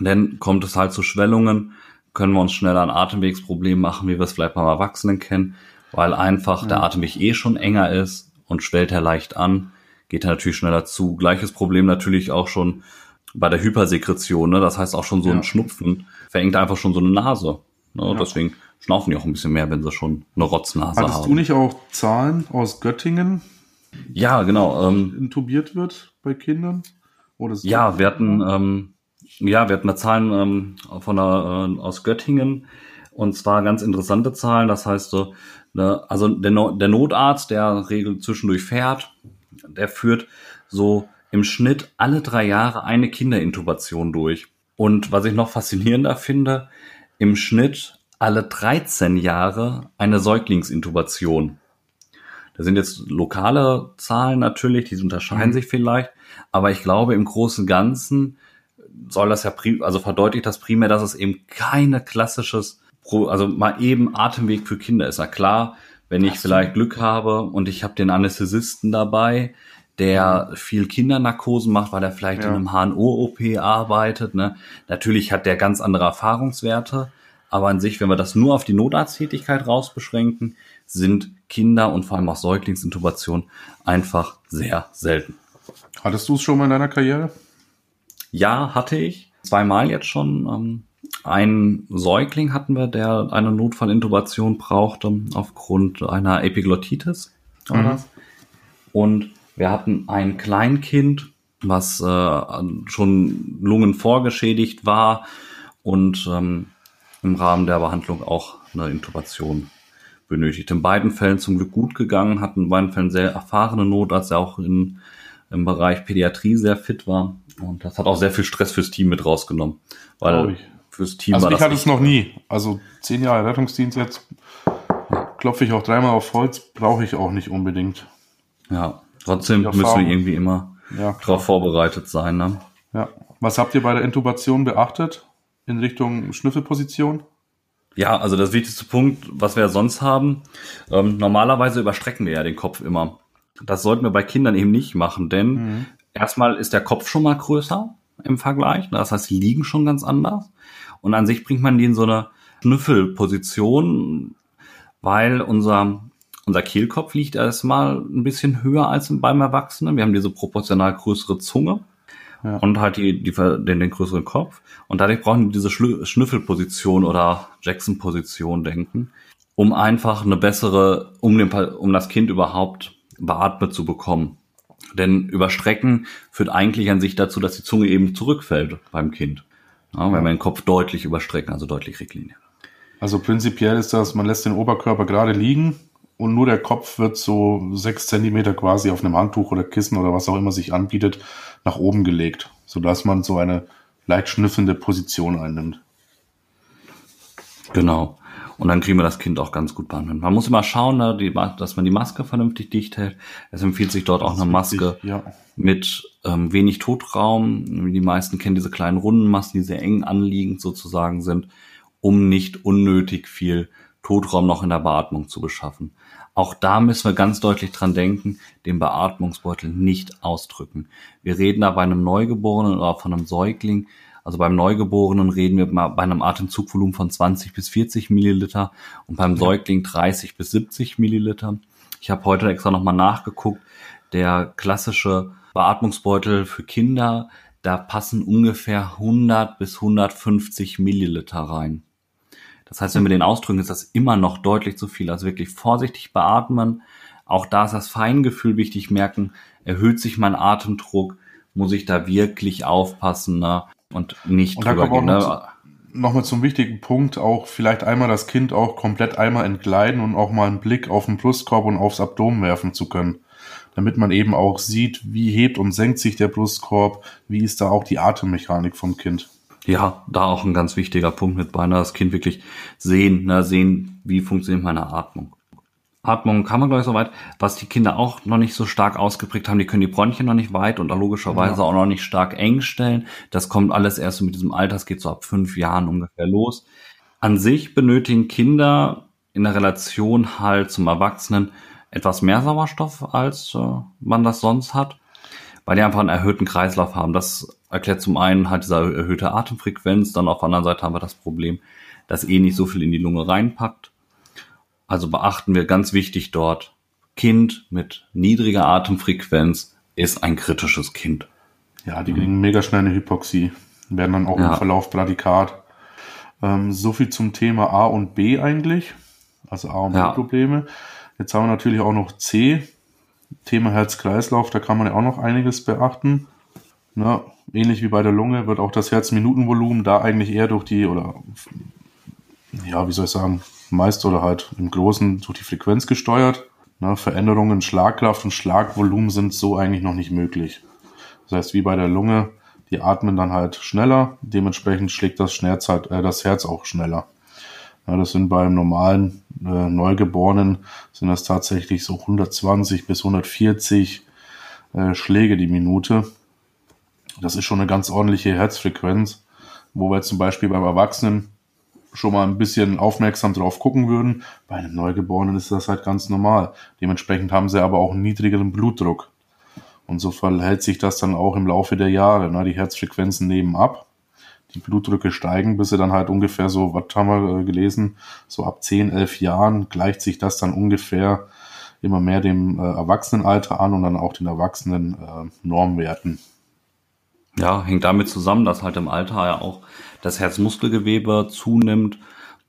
Denn kommt es halt zu Schwellungen, können wir uns schneller ein Atemwegsproblem machen, wie wir es vielleicht beim Erwachsenen kennen, weil einfach ja. der Atemweg eh schon enger ist und schwellt er leicht an, geht er natürlich schneller zu. Gleiches Problem natürlich auch schon bei der Hypersekretion, ne? das heißt auch schon so ja. ein Schnupfen verengt einfach schon so eine Nase. Ne? Ja. Deswegen schnaufen die auch ein bisschen mehr, wenn sie schon eine Rotznase Hattest haben. Hattest du nicht auch Zahlen aus Göttingen? Ja, genau. Ähm, intubiert wird bei Kindern? Oder ja, wir hatten, ähm, ja, wir hatten da Zahlen ähm, von der, äh, aus Göttingen und zwar ganz interessante Zahlen. Das heißt, so, ne, also der, no der Notarzt, der regelt zwischendurch fährt, der führt so im Schnitt alle drei Jahre eine Kinderintubation durch. Und was ich noch faszinierender finde, im Schnitt alle 13 Jahre eine Säuglingsintubation. Da sind jetzt lokale Zahlen natürlich, die unterscheiden mhm. sich vielleicht, aber ich glaube im Großen und Ganzen soll das ja, also verdeutlicht das primär, dass es eben keine klassisches, also mal eben Atemweg für Kinder ist. Na klar, wenn ich vielleicht Glück habe und ich habe den Anästhesisten dabei, der viel Kindernarkosen macht, weil er vielleicht ja. in einem HNO-OP arbeitet. Ne? Natürlich hat der ganz andere Erfahrungswerte, aber an sich, wenn wir das nur auf die Notarzttätigkeit rausbeschränken, sind Kinder und vor allem auch Säuglingsintubation einfach sehr selten. Hattest du es schon mal in deiner Karriere? Ja, hatte ich. Zweimal jetzt schon. Einen Säugling hatten wir, der eine Notfallintubation brauchte aufgrund einer Epiglottitis. Mhm. Und wir hatten ein Kleinkind, was äh, schon Lungen vorgeschädigt war und ähm, im Rahmen der Behandlung auch eine Intubation benötigt. In beiden Fällen zum Glück gut gegangen, hatten in beiden Fällen sehr erfahrene Notarzt, der auch in, im Bereich Pädiatrie sehr fit war. Und das hat auch sehr viel Stress fürs Team mit rausgenommen. Weil fürs Team also war ich hatte es noch nie. Also zehn Jahre Rettungsdienst jetzt klopfe ich auch dreimal auf Holz, brauche ich auch nicht unbedingt. Ja, trotzdem müssen wir irgendwie immer ja, darauf vorbereitet sein. Ne? Ja. Was habt ihr bei der Intubation beachtet in Richtung Schnüffelposition? Ja, also das wichtigste Punkt, was wir sonst haben, ähm, normalerweise überstrecken wir ja den Kopf immer. Das sollten wir bei Kindern eben nicht machen, denn mhm. erstmal ist der Kopf schon mal größer im Vergleich. Das heißt, die liegen schon ganz anders. Und an sich bringt man die in so eine Schnüffelposition, weil unser, unser Kehlkopf liegt erstmal ein bisschen höher als beim Erwachsenen. Wir haben diese proportional größere Zunge ja. und halt die, die, den, den größeren Kopf. Und dadurch brauchen die diese Schnüffelposition oder Jackson-Position denken, um einfach eine bessere, um, den, um das Kind überhaupt beatmet zu bekommen. Denn Überstrecken führt eigentlich an sich dazu, dass die Zunge eben zurückfällt beim Kind. Ja, wenn wir den Kopf deutlich überstrecken, also deutlich Rechtlinie. Also prinzipiell ist das, man lässt den Oberkörper gerade liegen und nur der Kopf wird so sechs Zentimeter quasi auf einem Handtuch oder Kissen oder was auch immer sich anbietet, nach oben gelegt, sodass man so eine leicht schnüffelnde Position einnimmt. Genau. Und dann kriegen wir das Kind auch ganz gut behandelt. Man muss immer schauen, ne, dass man die Maske vernünftig dicht hält. Es empfiehlt sich dort auch eine Maske ja. mit ähm, wenig Totraum. Die meisten kennen diese kleinen runden Masken, die sehr eng anliegend sozusagen sind, um nicht unnötig viel Totraum noch in der Beatmung zu beschaffen. Auch da müssen wir ganz deutlich dran denken, den Beatmungsbeutel nicht ausdrücken. Wir reden da bei einem Neugeborenen oder von einem Säugling. Also beim Neugeborenen reden wir bei einem Atemzugvolumen von 20 bis 40 Milliliter und beim Säugling 30 bis 70 Milliliter. Ich habe heute extra nochmal nachgeguckt. Der klassische Beatmungsbeutel für Kinder, da passen ungefähr 100 bis 150 Milliliter rein. Das heißt, wenn wir den ausdrücken, ist das immer noch deutlich zu viel. Also wirklich vorsichtig beatmen. Auch da ist das Feingefühl wichtig merken, erhöht sich mein Atemdruck, muss ich da wirklich aufpassen ne? Und nicht und drüber gehen. Ne? Nochmal zum wichtigen Punkt, auch vielleicht einmal das Kind auch komplett einmal entgleiten und auch mal einen Blick auf den Brustkorb und aufs Abdomen werfen zu können. Damit man eben auch sieht, wie hebt und senkt sich der Brustkorb, wie ist da auch die Atemmechanik vom Kind. Ja, da auch ein ganz wichtiger Punkt mit bei, ne, das Kind wirklich sehen, ne, sehen, wie funktioniert meine Atmung. Atmung kann man, glaube ich, so weit. Was die Kinder auch noch nicht so stark ausgeprägt haben, die können die Bronchien noch nicht weit und logischerweise ja. auch noch nicht stark eng stellen. Das kommt alles erst so mit diesem Alter, das geht so ab fünf Jahren ungefähr los. An sich benötigen Kinder in der Relation halt zum Erwachsenen etwas mehr Sauerstoff, als äh, man das sonst hat, weil die einfach einen erhöhten Kreislauf haben. Das erklärt zum einen halt diese erhöhte Atemfrequenz, dann auf der anderen Seite haben wir das Problem, dass eh nicht so viel in die Lunge reinpackt. Also beachten wir ganz wichtig dort, Kind mit niedriger Atemfrequenz ist ein kritisches Kind. Ja, die kriegen mega schnell eine Hypoxie, werden dann auch ja. im Verlauf Bradikat. Ähm, so viel zum Thema A und B eigentlich, also A und ja. B-Probleme. Jetzt haben wir natürlich auch noch C, Thema Herz-Kreislauf, da kann man ja auch noch einiges beachten. Na, ähnlich wie bei der Lunge wird auch das Herzminutenvolumen da eigentlich eher durch die, oder ja, wie soll ich sagen, meist oder halt im Großen durch die Frequenz gesteuert. Ne, Veränderungen in Schlagkraft und Schlagvolumen sind so eigentlich noch nicht möglich. Das heißt, wie bei der Lunge, die atmen dann halt schneller, dementsprechend schlägt das, Schnerzeit, äh, das Herz auch schneller. Ja, das sind beim normalen äh, Neugeborenen sind das tatsächlich so 120 bis 140 äh, Schläge die Minute. Das ist schon eine ganz ordentliche Herzfrequenz, wo wir zum Beispiel beim Erwachsenen schon mal ein bisschen aufmerksam drauf gucken würden. Bei einem Neugeborenen ist das halt ganz normal. Dementsprechend haben sie aber auch einen niedrigeren Blutdruck. Und so verhält sich das dann auch im Laufe der Jahre. Ne? Die Herzfrequenzen nehmen ab, die Blutdrücke steigen, bis sie dann halt ungefähr so, was haben wir äh, gelesen, so ab 10, 11 Jahren gleicht sich das dann ungefähr immer mehr dem äh, Erwachsenenalter an und dann auch den erwachsenen äh, Normwerten. Ja, hängt damit zusammen, dass halt im Alter ja auch das Herzmuskelgewebe zunimmt,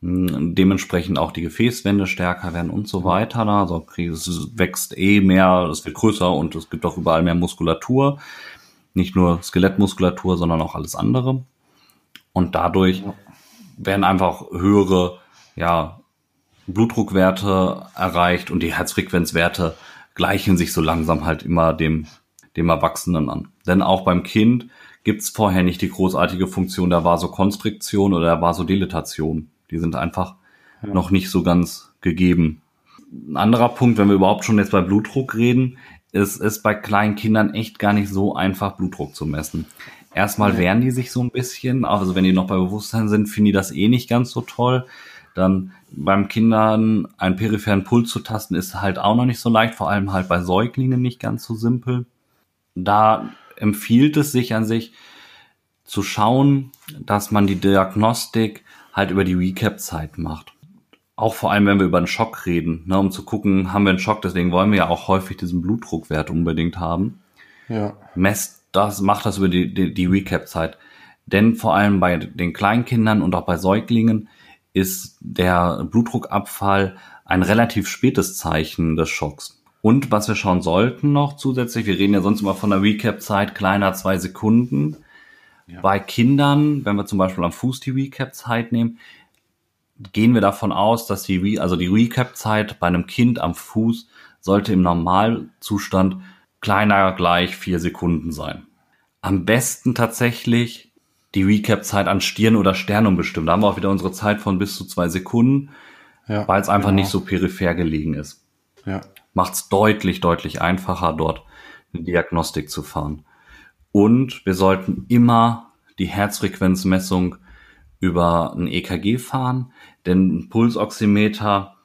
dementsprechend auch die Gefäßwände stärker werden und so weiter. Also es wächst eh mehr, es wird größer und es gibt auch überall mehr Muskulatur. Nicht nur Skelettmuskulatur, sondern auch alles andere. Und dadurch werden einfach höhere, ja, Blutdruckwerte erreicht und die Herzfrequenzwerte gleichen sich so langsam halt immer dem, dem Erwachsenen an. Denn auch beim Kind gibt's vorher nicht die großartige Funktion der Vasokonstriktion oder der Vasodilatation. Die sind einfach ja. noch nicht so ganz gegeben. Ein anderer Punkt, wenn wir überhaupt schon jetzt bei Blutdruck reden, ist es bei kleinen Kindern echt gar nicht so einfach, Blutdruck zu messen. Erstmal wehren die sich so ein bisschen, also wenn die noch bei Bewusstsein sind, finden die das eh nicht ganz so toll. Dann beim Kindern einen peripheren Puls zu tasten, ist halt auch noch nicht so leicht, vor allem halt bei Säuglingen nicht ganz so simpel. Da empfiehlt es sich an sich zu schauen, dass man die Diagnostik halt über die Recap-Zeit macht. Auch vor allem, wenn wir über einen Schock reden, ne, um zu gucken, haben wir einen Schock, deswegen wollen wir ja auch häufig diesen Blutdruckwert unbedingt haben. Ja. Messt das, macht das über die, die, die Recap-Zeit. Denn vor allem bei den Kleinkindern und auch bei Säuglingen ist der Blutdruckabfall ein relativ spätes Zeichen des Schocks. Und was wir schauen sollten noch zusätzlich, wir reden ja sonst immer von der Recap-Zeit kleiner zwei Sekunden. Ja. Bei Kindern, wenn wir zum Beispiel am Fuß die Recap-Zeit nehmen, gehen wir davon aus, dass die, also die Recap-Zeit bei einem Kind am Fuß sollte im Normalzustand kleiner gleich vier Sekunden sein. Am besten tatsächlich die Recap-Zeit an Stirn oder Sternum bestimmt. Da haben wir auch wieder unsere Zeit von bis zu zwei Sekunden, ja, weil es einfach genau. nicht so peripher gelegen ist. Ja macht es deutlich, deutlich einfacher, dort eine Diagnostik zu fahren. Und wir sollten immer die Herzfrequenzmessung über ein EKG fahren, denn ein Pulsoximeter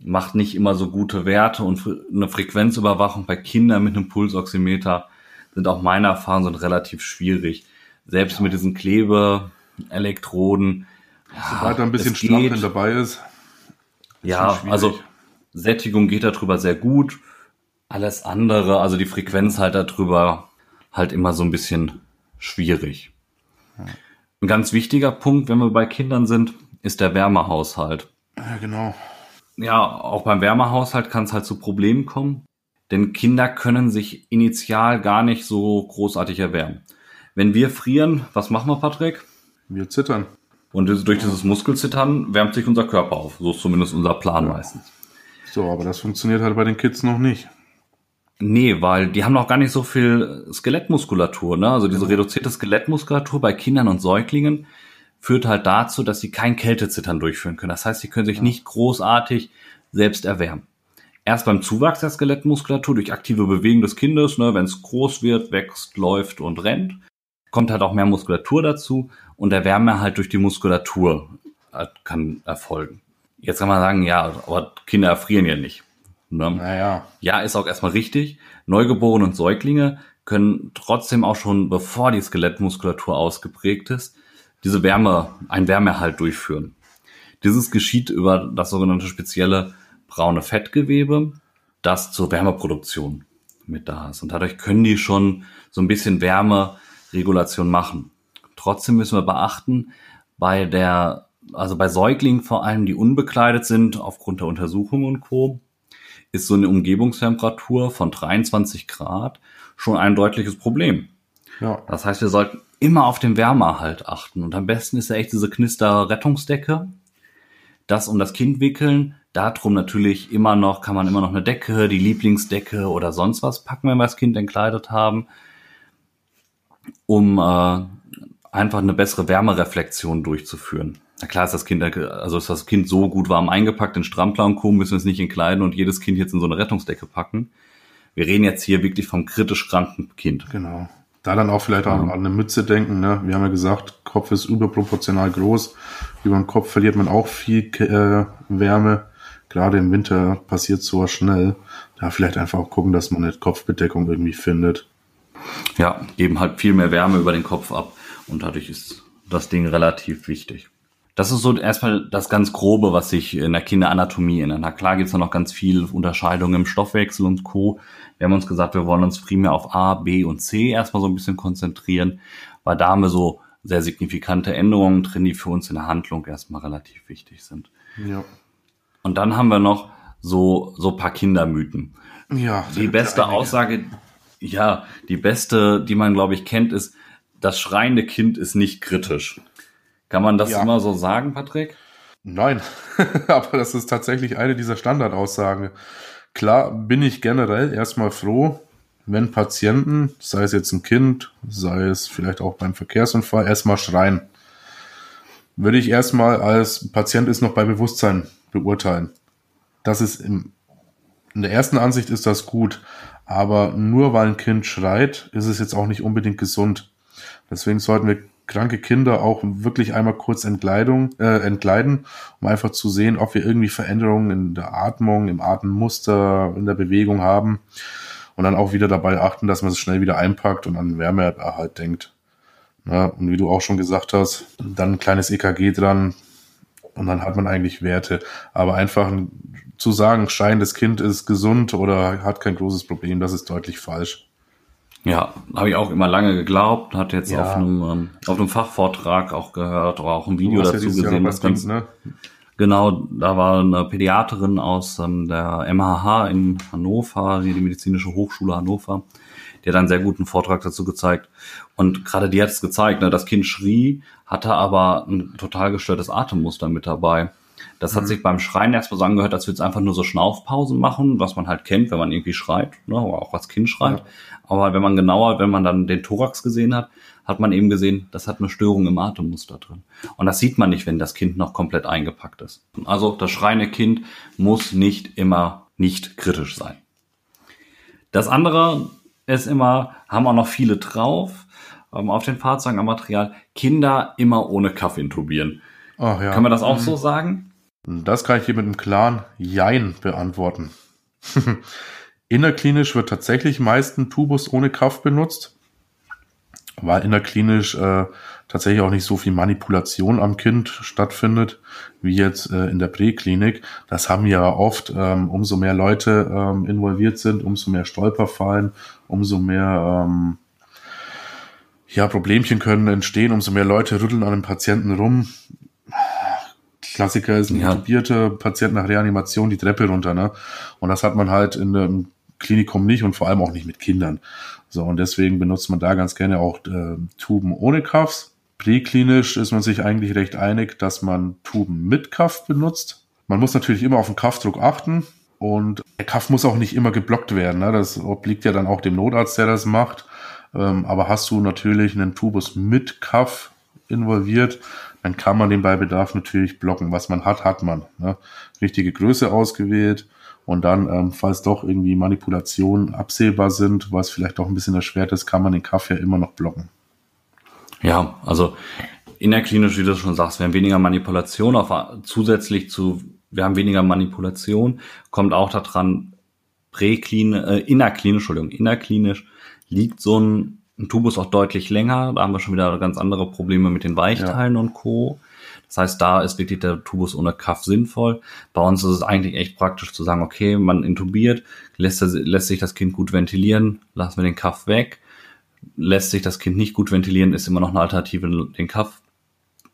macht nicht immer so gute Werte und eine Frequenzüberwachung bei Kindern mit einem Pulsoximeter sind auch meiner Erfahrung sind relativ schwierig. Selbst ja. mit diesen Klebeelektroden. Sobald da ein bisschen Stacheln dabei ist. Ja, also Sättigung geht darüber sehr gut. Alles andere, also die Frequenz halt darüber, halt immer so ein bisschen schwierig. Ja. Ein ganz wichtiger Punkt, wenn wir bei Kindern sind, ist der Wärmehaushalt. Ja, genau. Ja, auch beim Wärmehaushalt kann es halt zu Problemen kommen, denn Kinder können sich initial gar nicht so großartig erwärmen. Wenn wir frieren, was machen wir, Patrick? Wir zittern. Und durch dieses Muskelzittern wärmt sich unser Körper auf. So ist zumindest unser Plan ja. meistens. So, aber das funktioniert halt bei den Kids noch nicht. Nee, weil die haben noch gar nicht so viel Skelettmuskulatur. Ne? Also diese reduzierte Skelettmuskulatur bei Kindern und Säuglingen führt halt dazu, dass sie kein Kältezittern durchführen können. Das heißt, sie können sich ja. nicht großartig selbst erwärmen. Erst beim Zuwachs der Skelettmuskulatur durch aktive Bewegung des Kindes, ne, wenn es groß wird, wächst, läuft und rennt, kommt halt auch mehr Muskulatur dazu und der Wärme halt durch die Muskulatur kann erfolgen. Jetzt kann man sagen, ja, aber Kinder erfrieren ja nicht. Ne? Naja. Ja, ist auch erstmal richtig. Neugeborene und Säuglinge können trotzdem auch schon, bevor die Skelettmuskulatur ausgeprägt ist, diese Wärme, ein Wärmehalt durchführen. Dieses geschieht über das sogenannte spezielle braune Fettgewebe, das zur Wärmeproduktion mit da ist. Und dadurch können die schon so ein bisschen Wärmeregulation machen. Trotzdem müssen wir beachten, bei der, also bei Säuglingen vor allem, die unbekleidet sind aufgrund der Untersuchung und Co., ist so eine Umgebungstemperatur von 23 Grad schon ein deutliches Problem. Ja. Das heißt, wir sollten immer auf den Wärmeerhalt achten. Und am besten ist ja echt diese Knister-Rettungsdecke. Das um das Kind wickeln. Darum natürlich immer noch, kann man immer noch eine Decke, die Lieblingsdecke oder sonst was packen, wenn wir das Kind entkleidet haben. Um äh, einfach eine bessere Wärmereflexion durchzuführen. Na klar ist das Kind, also ist das Kind so gut warm eingepackt in Strampler und Co. müssen wir es nicht entkleiden und jedes Kind jetzt in so eine Rettungsdecke packen. Wir reden jetzt hier wirklich vom kritisch kranken Kind. Genau. Da dann auch vielleicht auch an eine Mütze denken. Ne? Wir haben ja gesagt, Kopf ist überproportional groß. Über den Kopf verliert man auch viel äh, Wärme. Gerade im Winter passiert so schnell. Da vielleicht einfach auch gucken, dass man eine Kopfbedeckung irgendwie findet. Ja, geben halt viel mehr Wärme über den Kopf ab und dadurch ist das Ding relativ wichtig. Das ist so erstmal das ganz Grobe, was sich in der Kinderanatomie ändert. Na klar gibt's da noch ganz viel Unterscheidungen im Stoffwechsel und Co. Wir haben uns gesagt, wir wollen uns primär auf A, B und C erstmal so ein bisschen konzentrieren, weil da haben wir so sehr signifikante Änderungen drin, die für uns in der Handlung erstmal relativ wichtig sind. Ja. Und dann haben wir noch so, so paar Kindermythen. Ja. Die beste Aussage, ja, die beste, die man, glaube ich, kennt, ist, das schreiende Kind ist nicht kritisch. Kann man das ja. immer so sagen, Patrick? Nein, aber das ist tatsächlich eine dieser Standardaussagen. Klar bin ich generell erstmal froh, wenn Patienten, sei es jetzt ein Kind, sei es vielleicht auch beim Verkehrsunfall, erstmal schreien. Würde ich erstmal als Patient ist noch bei Bewusstsein beurteilen. Das ist im, in der ersten Ansicht ist das gut, aber nur weil ein Kind schreit, ist es jetzt auch nicht unbedingt gesund. Deswegen sollten wir kranke Kinder auch wirklich einmal kurz Entkleidung, äh, entkleiden, um einfach zu sehen, ob wir irgendwie Veränderungen in der Atmung, im Atemmuster, in der Bewegung haben. Und dann auch wieder dabei achten, dass man es schnell wieder einpackt und an Wärmeerhalt denkt. Ja, und wie du auch schon gesagt hast, dann ein kleines EKG dran und dann hat man eigentlich Werte. Aber einfach zu sagen, scheinendes Kind ist gesund oder hat kein großes Problem, das ist deutlich falsch. Ja, habe ich auch immer lange geglaubt, hat jetzt ja. auf, einem, ähm, auf einem Fachvortrag auch gehört oder auch ein Video dazu ja gesehen. Das ganz, ne? Genau, da war eine Pädiaterin aus ähm, der MHH in Hannover, die, die medizinische Hochschule Hannover, die hat einen sehr guten Vortrag dazu gezeigt. Und gerade die hat es gezeigt, ne, das Kind schrie, hatte aber ein total gestörtes Atemmuster mit dabei. Das hat mhm. sich beim Schreien erstmal so angehört, als würde es einfach nur so Schnaufpausen machen, was man halt kennt, wenn man irgendwie schreit, ne, oder auch als Kind schreit. Ja. Aber wenn man genauer, wenn man dann den Thorax gesehen hat, hat man eben gesehen, das hat eine Störung im Atemmuster drin. Und das sieht man nicht, wenn das Kind noch komplett eingepackt ist. Also das schreiende Kind muss nicht immer nicht kritisch sein. Das andere ist immer, haben auch noch viele drauf, ähm, auf den Fahrzeugen am Material, Kinder immer ohne Kaffee intubieren. Ach, ja. Können wir das auch mhm. so sagen? Das kann ich hier mit einem klaren Jein beantworten. Innerklinisch wird tatsächlich meist ein Tubus ohne Kaff benutzt, weil innerklinisch äh, tatsächlich auch nicht so viel Manipulation am Kind stattfindet, wie jetzt äh, in der Präklinik. Das haben ja oft, ähm, umso mehr Leute ähm, involviert sind, umso mehr Stolperfallen, umso mehr ähm, ja, Problemchen können entstehen, umso mehr Leute rütteln an dem Patienten rum. Klassiker ist ein ja. intubierter Patient nach Reanimation die Treppe runter, ne? Und das hat man halt in einem Klinikum nicht und vor allem auch nicht mit Kindern. So, und deswegen benutzt man da ganz gerne auch äh, Tuben ohne Cuffs. Präklinisch ist man sich eigentlich recht einig, dass man Tuben mit Cuff benutzt. Man muss natürlich immer auf den Cuffdruck achten. Und der Kaff muss auch nicht immer geblockt werden. Ne? Das obliegt ja dann auch dem Notarzt, der das macht. Ähm, aber hast du natürlich einen Tubus mit Kaff involviert, dann kann man den bei Bedarf natürlich blocken. Was man hat, hat man. Ne? Richtige Größe ausgewählt und dann, ähm, falls doch irgendwie Manipulationen absehbar sind, was vielleicht auch ein bisschen erschwert ist, kann man den Kaff ja immer noch blocken. Ja, also innerklinisch, wie du schon sagst, wir haben weniger Manipulation, auf, zusätzlich zu, wir haben weniger Manipulation, kommt auch daran, präklinisch, äh, innerklinisch, Entschuldigung, innerklinisch liegt so ein, ein, Tubus auch deutlich länger. Da haben wir schon wieder ganz andere Probleme mit den Weichteilen ja. und Co. Das heißt, da ist wirklich der Tubus ohne Kaff sinnvoll. Bei uns ist es eigentlich echt praktisch zu sagen, okay, man intubiert, lässt, lässt sich das Kind gut ventilieren, lassen wir den Kaff weg. Lässt sich das Kind nicht gut ventilieren, ist immer noch eine Alternative, den Kaff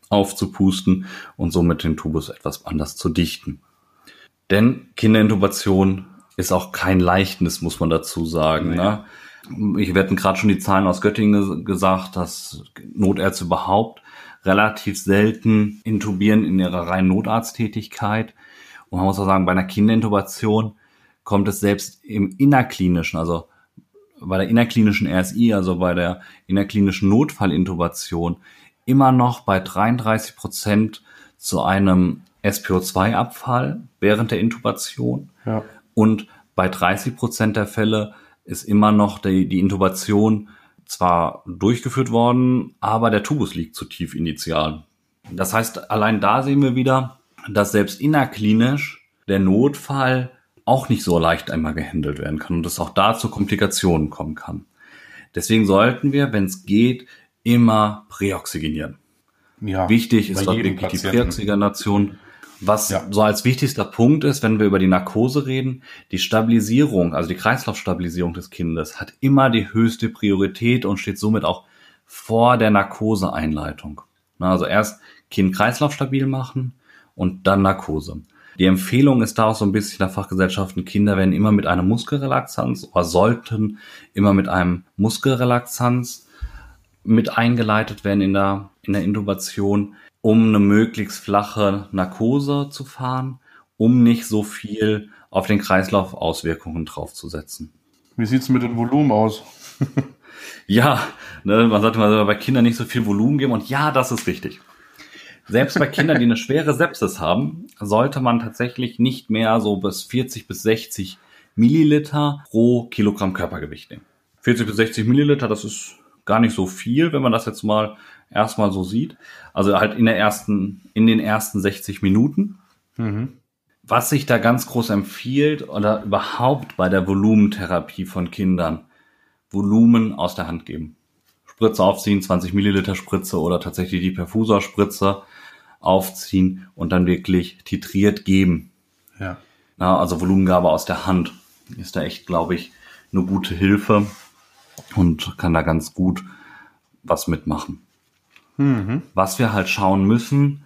aufzupusten und somit den Tubus etwas anders zu dichten. Denn Kinderintubation ist auch kein Leichtnis, muss man dazu sagen. Nee. Ne? Ich werde gerade schon die Zahlen aus Göttingen gesagt, dass Notärzte überhaupt relativ selten intubieren in ihrer reinen Notarzttätigkeit. Und man muss auch sagen, bei einer Kinderintubation kommt es selbst im innerklinischen, also bei der innerklinischen RSI, also bei der innerklinischen Notfallintubation, immer noch bei 33 Prozent zu einem SPO2-Abfall während der Intubation. Ja. Und bei 30 Prozent der Fälle ist immer noch die, die Intubation zwar durchgeführt worden, aber der Tubus liegt zu tief initial. Das heißt, allein da sehen wir wieder, dass selbst innerklinisch der Notfall auch nicht so leicht einmal gehandelt werden kann und es auch da zu Komplikationen kommen kann. Deswegen sollten wir, wenn es geht, immer präoxygenieren. Ja, Wichtig ist dort wirklich die Präoxygenation. Was ja. so als wichtigster Punkt ist, wenn wir über die Narkose reden, die Stabilisierung, also die Kreislaufstabilisierung des Kindes, hat immer die höchste Priorität und steht somit auch vor der Narkoseeinleitung. Also erst Kind-Kreislauf stabil machen und dann Narkose. Die Empfehlung ist da auch so ein bisschen der Fachgesellschaften, Kinder werden immer mit einer Muskelrelaxanz oder sollten immer mit einem Muskelrelaxanz mit eingeleitet werden in der, in der Intubation um eine möglichst flache Narkose zu fahren, um nicht so viel auf den Kreislauf Auswirkungen draufzusetzen. Wie sieht's mit dem Volumen aus? ja, ne, man sollte mal bei Kindern nicht so viel Volumen geben und ja, das ist richtig. Selbst bei Kindern, die eine schwere Sepsis haben, sollte man tatsächlich nicht mehr so bis 40 bis 60 Milliliter pro Kilogramm Körpergewicht nehmen. 40 bis 60 Milliliter, das ist gar nicht so viel, wenn man das jetzt mal erstmal so sieht. Also halt in der ersten, in den ersten 60 Minuten. Mhm. Was sich da ganz groß empfiehlt oder überhaupt bei der Volumentherapie von Kindern, Volumen aus der Hand geben. Spritze aufziehen, 20 Milliliter Spritze oder tatsächlich die Perfuserspritze aufziehen und dann wirklich titriert geben. Ja. Na, also Volumengabe aus der Hand ist da echt, glaube ich, eine gute Hilfe und kann da ganz gut was mitmachen. Mhm. Was wir halt schauen müssen,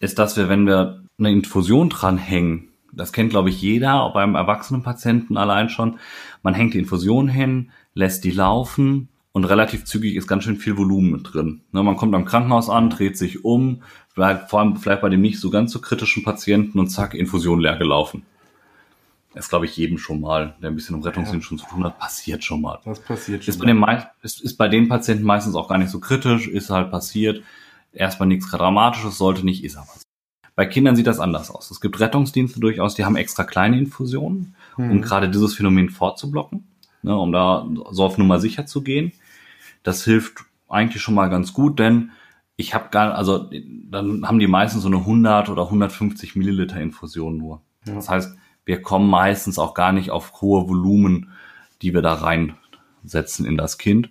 ist, dass wir, wenn wir eine Infusion dranhängen, das kennt, glaube ich, jeder, auch beim erwachsenen Patienten allein schon, man hängt die Infusion hin, lässt die laufen und relativ zügig ist ganz schön viel Volumen mit drin. Ne, man kommt am Krankenhaus an, dreht sich um, bleibt vor allem vielleicht bei dem nicht so ganz so kritischen Patienten und zack, Infusion leer gelaufen. Das ist, glaube ich, jedem schon mal, der ein bisschen im Rettungsdienst ja. schon zu tun hat, passiert schon mal. Das passiert schon ist bei, den, ist, ist bei den Patienten meistens auch gar nicht so kritisch, ist halt passiert. Erstmal nichts Dramatisches, sollte nicht, ist aber so. Bei Kindern sieht das anders aus. Es gibt Rettungsdienste durchaus, die haben extra kleine Infusionen, hm. um gerade dieses Phänomen vorzublocken, ne, um da so auf Nummer sicher zu gehen. Das hilft eigentlich schon mal ganz gut, denn ich habe gar, also dann haben die meistens so eine 100 oder 150 Milliliter Infusion nur. Ja. Das heißt, wir kommen meistens auch gar nicht auf hohe Volumen, die wir da reinsetzen in das Kind.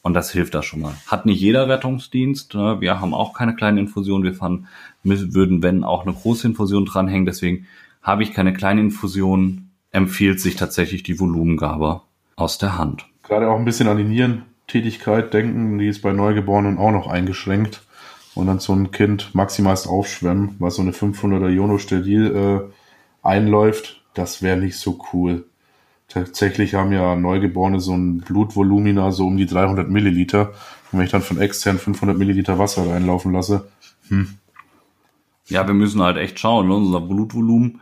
Und das hilft da schon mal. Hat nicht jeder Rettungsdienst. Ne? Wir haben auch keine kleine Infusion. Wir fahren, würden, wenn auch eine große Infusion dranhängen. Deswegen habe ich keine kleine Infusion. Empfiehlt sich tatsächlich die Volumengabe aus der Hand. Gerade auch ein bisschen an die Nierentätigkeit denken. Die ist bei Neugeborenen auch noch eingeschränkt. Und dann so ein Kind maximalst aufschwemmen, was so eine 500er Ionosteril äh, einläuft, das wäre nicht so cool. Tatsächlich haben ja Neugeborene so ein Blutvolumina so um die 300 Milliliter. Und wenn ich dann von extern 500 Milliliter Wasser reinlaufen lasse, hm. Ja, wir müssen halt echt schauen. Ne? Unser Blutvolumen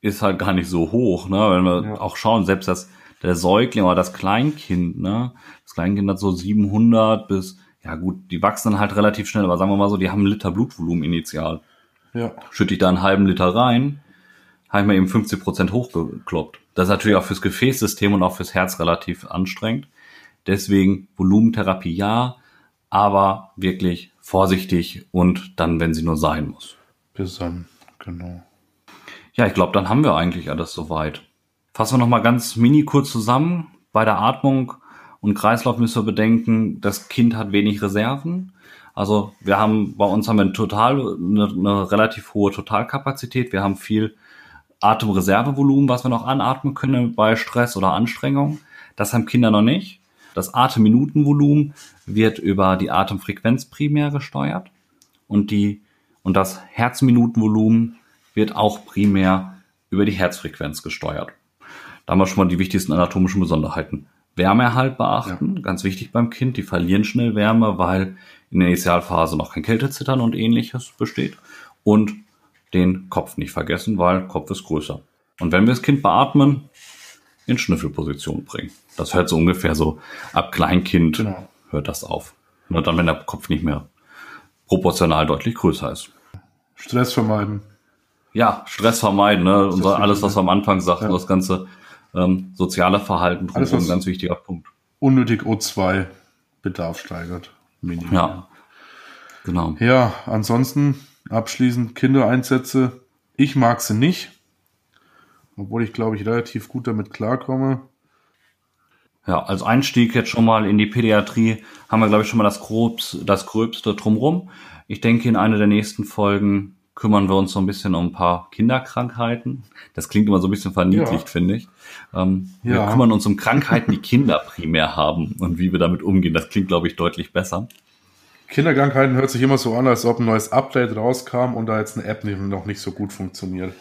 ist halt gar nicht so hoch, ne? Wenn wir ja. auch schauen, selbst das, der Säugling oder das Kleinkind, ne? Das Kleinkind hat so 700 bis, ja gut, die wachsen dann halt relativ schnell, aber sagen wir mal so, die haben einen Liter Blutvolumen initial. Ja. Schütte ich da einen halben Liter rein, habe ich mal eben 50 Prozent hochgekloppt. Das ist natürlich auch fürs Gefäßsystem und auch fürs Herz relativ anstrengend. Deswegen Volumentherapie ja, aber wirklich vorsichtig und dann, wenn sie nur sein muss. Besonnen, genau. Ja, ich glaube, dann haben wir eigentlich alles soweit. Fassen wir nochmal ganz mini kurz zusammen. Bei der Atmung und Kreislauf müssen wir bedenken, das Kind hat wenig Reserven. Also wir haben, bei uns haben wir ein total, eine, eine relativ hohe Totalkapazität. Wir haben viel Atemreservevolumen, was wir noch anatmen können bei Stress oder Anstrengung. Das haben Kinder noch nicht. Das Atemminutenvolumen wird über die Atemfrequenz primär gesteuert und die und das Herzminutenvolumen wird auch primär über die Herzfrequenz gesteuert. Da haben wir schon mal die wichtigsten anatomischen Besonderheiten. Wärmeerhalt beachten, ja. ganz wichtig beim Kind. Die verlieren schnell Wärme, weil in der Initialphase noch kein Kältezittern und ähnliches besteht. Und den Kopf nicht vergessen, weil Kopf ist größer. Und wenn wir das Kind beatmen, in Schnüffelposition bringen. Das hört so ungefähr so ab Kleinkind genau. hört das auf. Nur dann, wenn der Kopf nicht mehr proportional deutlich größer ist. Stress vermeiden ja, Stress vermeiden, ne? Und alles, was wir am Anfang sagten, ja. das ganze ähm, soziale Verhalten, alles, ein ganz wichtiger Punkt. Unnötig O2 Bedarf steigert. Minimum. Ja. Genau. Ja, ansonsten abschließend Kindereinsätze. Ich mag sie nicht, obwohl ich glaube ich relativ gut damit klarkomme. Ja, als Einstieg jetzt schon mal in die Pädiatrie haben wir, glaube ich, schon mal das, Grobs, das Gröbste drumrum. Ich denke, in einer der nächsten Folgen kümmern wir uns so ein bisschen um ein paar Kinderkrankheiten. Das klingt immer so ein bisschen verniedlicht, ja. finde ich. Ähm, ja. Wir kümmern uns um Krankheiten, die Kinder primär haben und wie wir damit umgehen. Das klingt, glaube ich, deutlich besser. Kinderkrankheiten hört sich immer so an, als ob ein neues Update rauskam und da jetzt eine App noch nicht so gut funktioniert.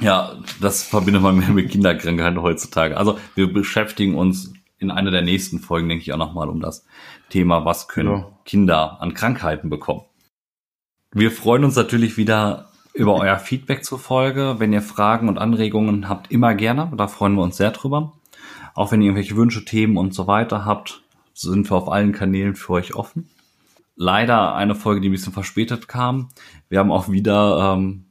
Ja, das verbindet man mehr mit Kinderkrankheiten heutzutage. Also wir beschäftigen uns in einer der nächsten Folgen, denke ich, auch nochmal um das Thema, was können ja. Kinder an Krankheiten bekommen. Wir freuen uns natürlich wieder über euer Feedback zur Folge. Wenn ihr Fragen und Anregungen habt, immer gerne. Da freuen wir uns sehr drüber. Auch wenn ihr irgendwelche Wünsche, Themen und so weiter habt, sind wir auf allen Kanälen für euch offen. Leider eine Folge, die ein bisschen verspätet kam. Wir haben auch wieder ähm,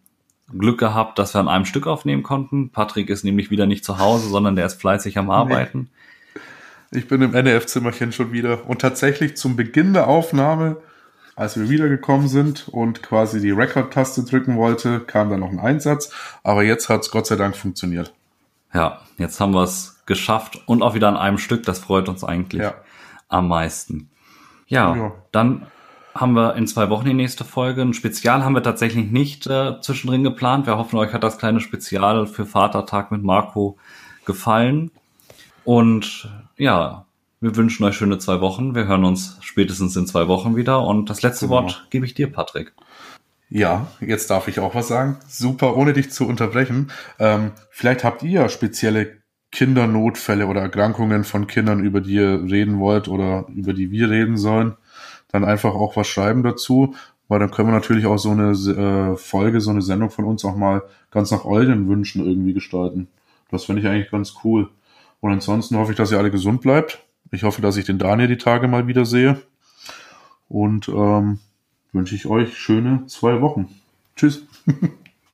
Glück gehabt, dass wir an einem Stück aufnehmen konnten. Patrick ist nämlich wieder nicht zu Hause, sondern der ist fleißig am Arbeiten. Nee. Ich bin im NRF-Zimmerchen schon wieder. Und tatsächlich zum Beginn der Aufnahme als wir wiedergekommen sind und quasi die Record-Taste drücken wollte, kam dann noch ein Einsatz. Aber jetzt hat es Gott sei Dank funktioniert. Ja, jetzt haben wir es geschafft und auch wieder an einem Stück. Das freut uns eigentlich ja. am meisten. Ja, ja, dann haben wir in zwei Wochen die nächste Folge. Ein Spezial haben wir tatsächlich nicht äh, zwischendrin geplant. Wir hoffen, euch hat das kleine Spezial für Vatertag mit Marco gefallen. Und ja, wir wünschen euch schöne zwei Wochen. Wir hören uns spätestens in zwei Wochen wieder. Und das letzte genau. Wort gebe ich dir, Patrick. Ja, jetzt darf ich auch was sagen. Super, ohne dich zu unterbrechen. Ähm, vielleicht habt ihr spezielle Kindernotfälle oder Erkrankungen von Kindern, über die ihr reden wollt oder über die wir reden sollen. Dann einfach auch was schreiben dazu, weil dann können wir natürlich auch so eine äh, Folge, so eine Sendung von uns auch mal ganz nach euren Wünschen irgendwie gestalten. Das finde ich eigentlich ganz cool. Und ansonsten hoffe ich, dass ihr alle gesund bleibt ich hoffe, dass ich den Daniel die Tage mal wieder sehe. Und ähm, wünsche ich euch schöne zwei Wochen. Tschüss.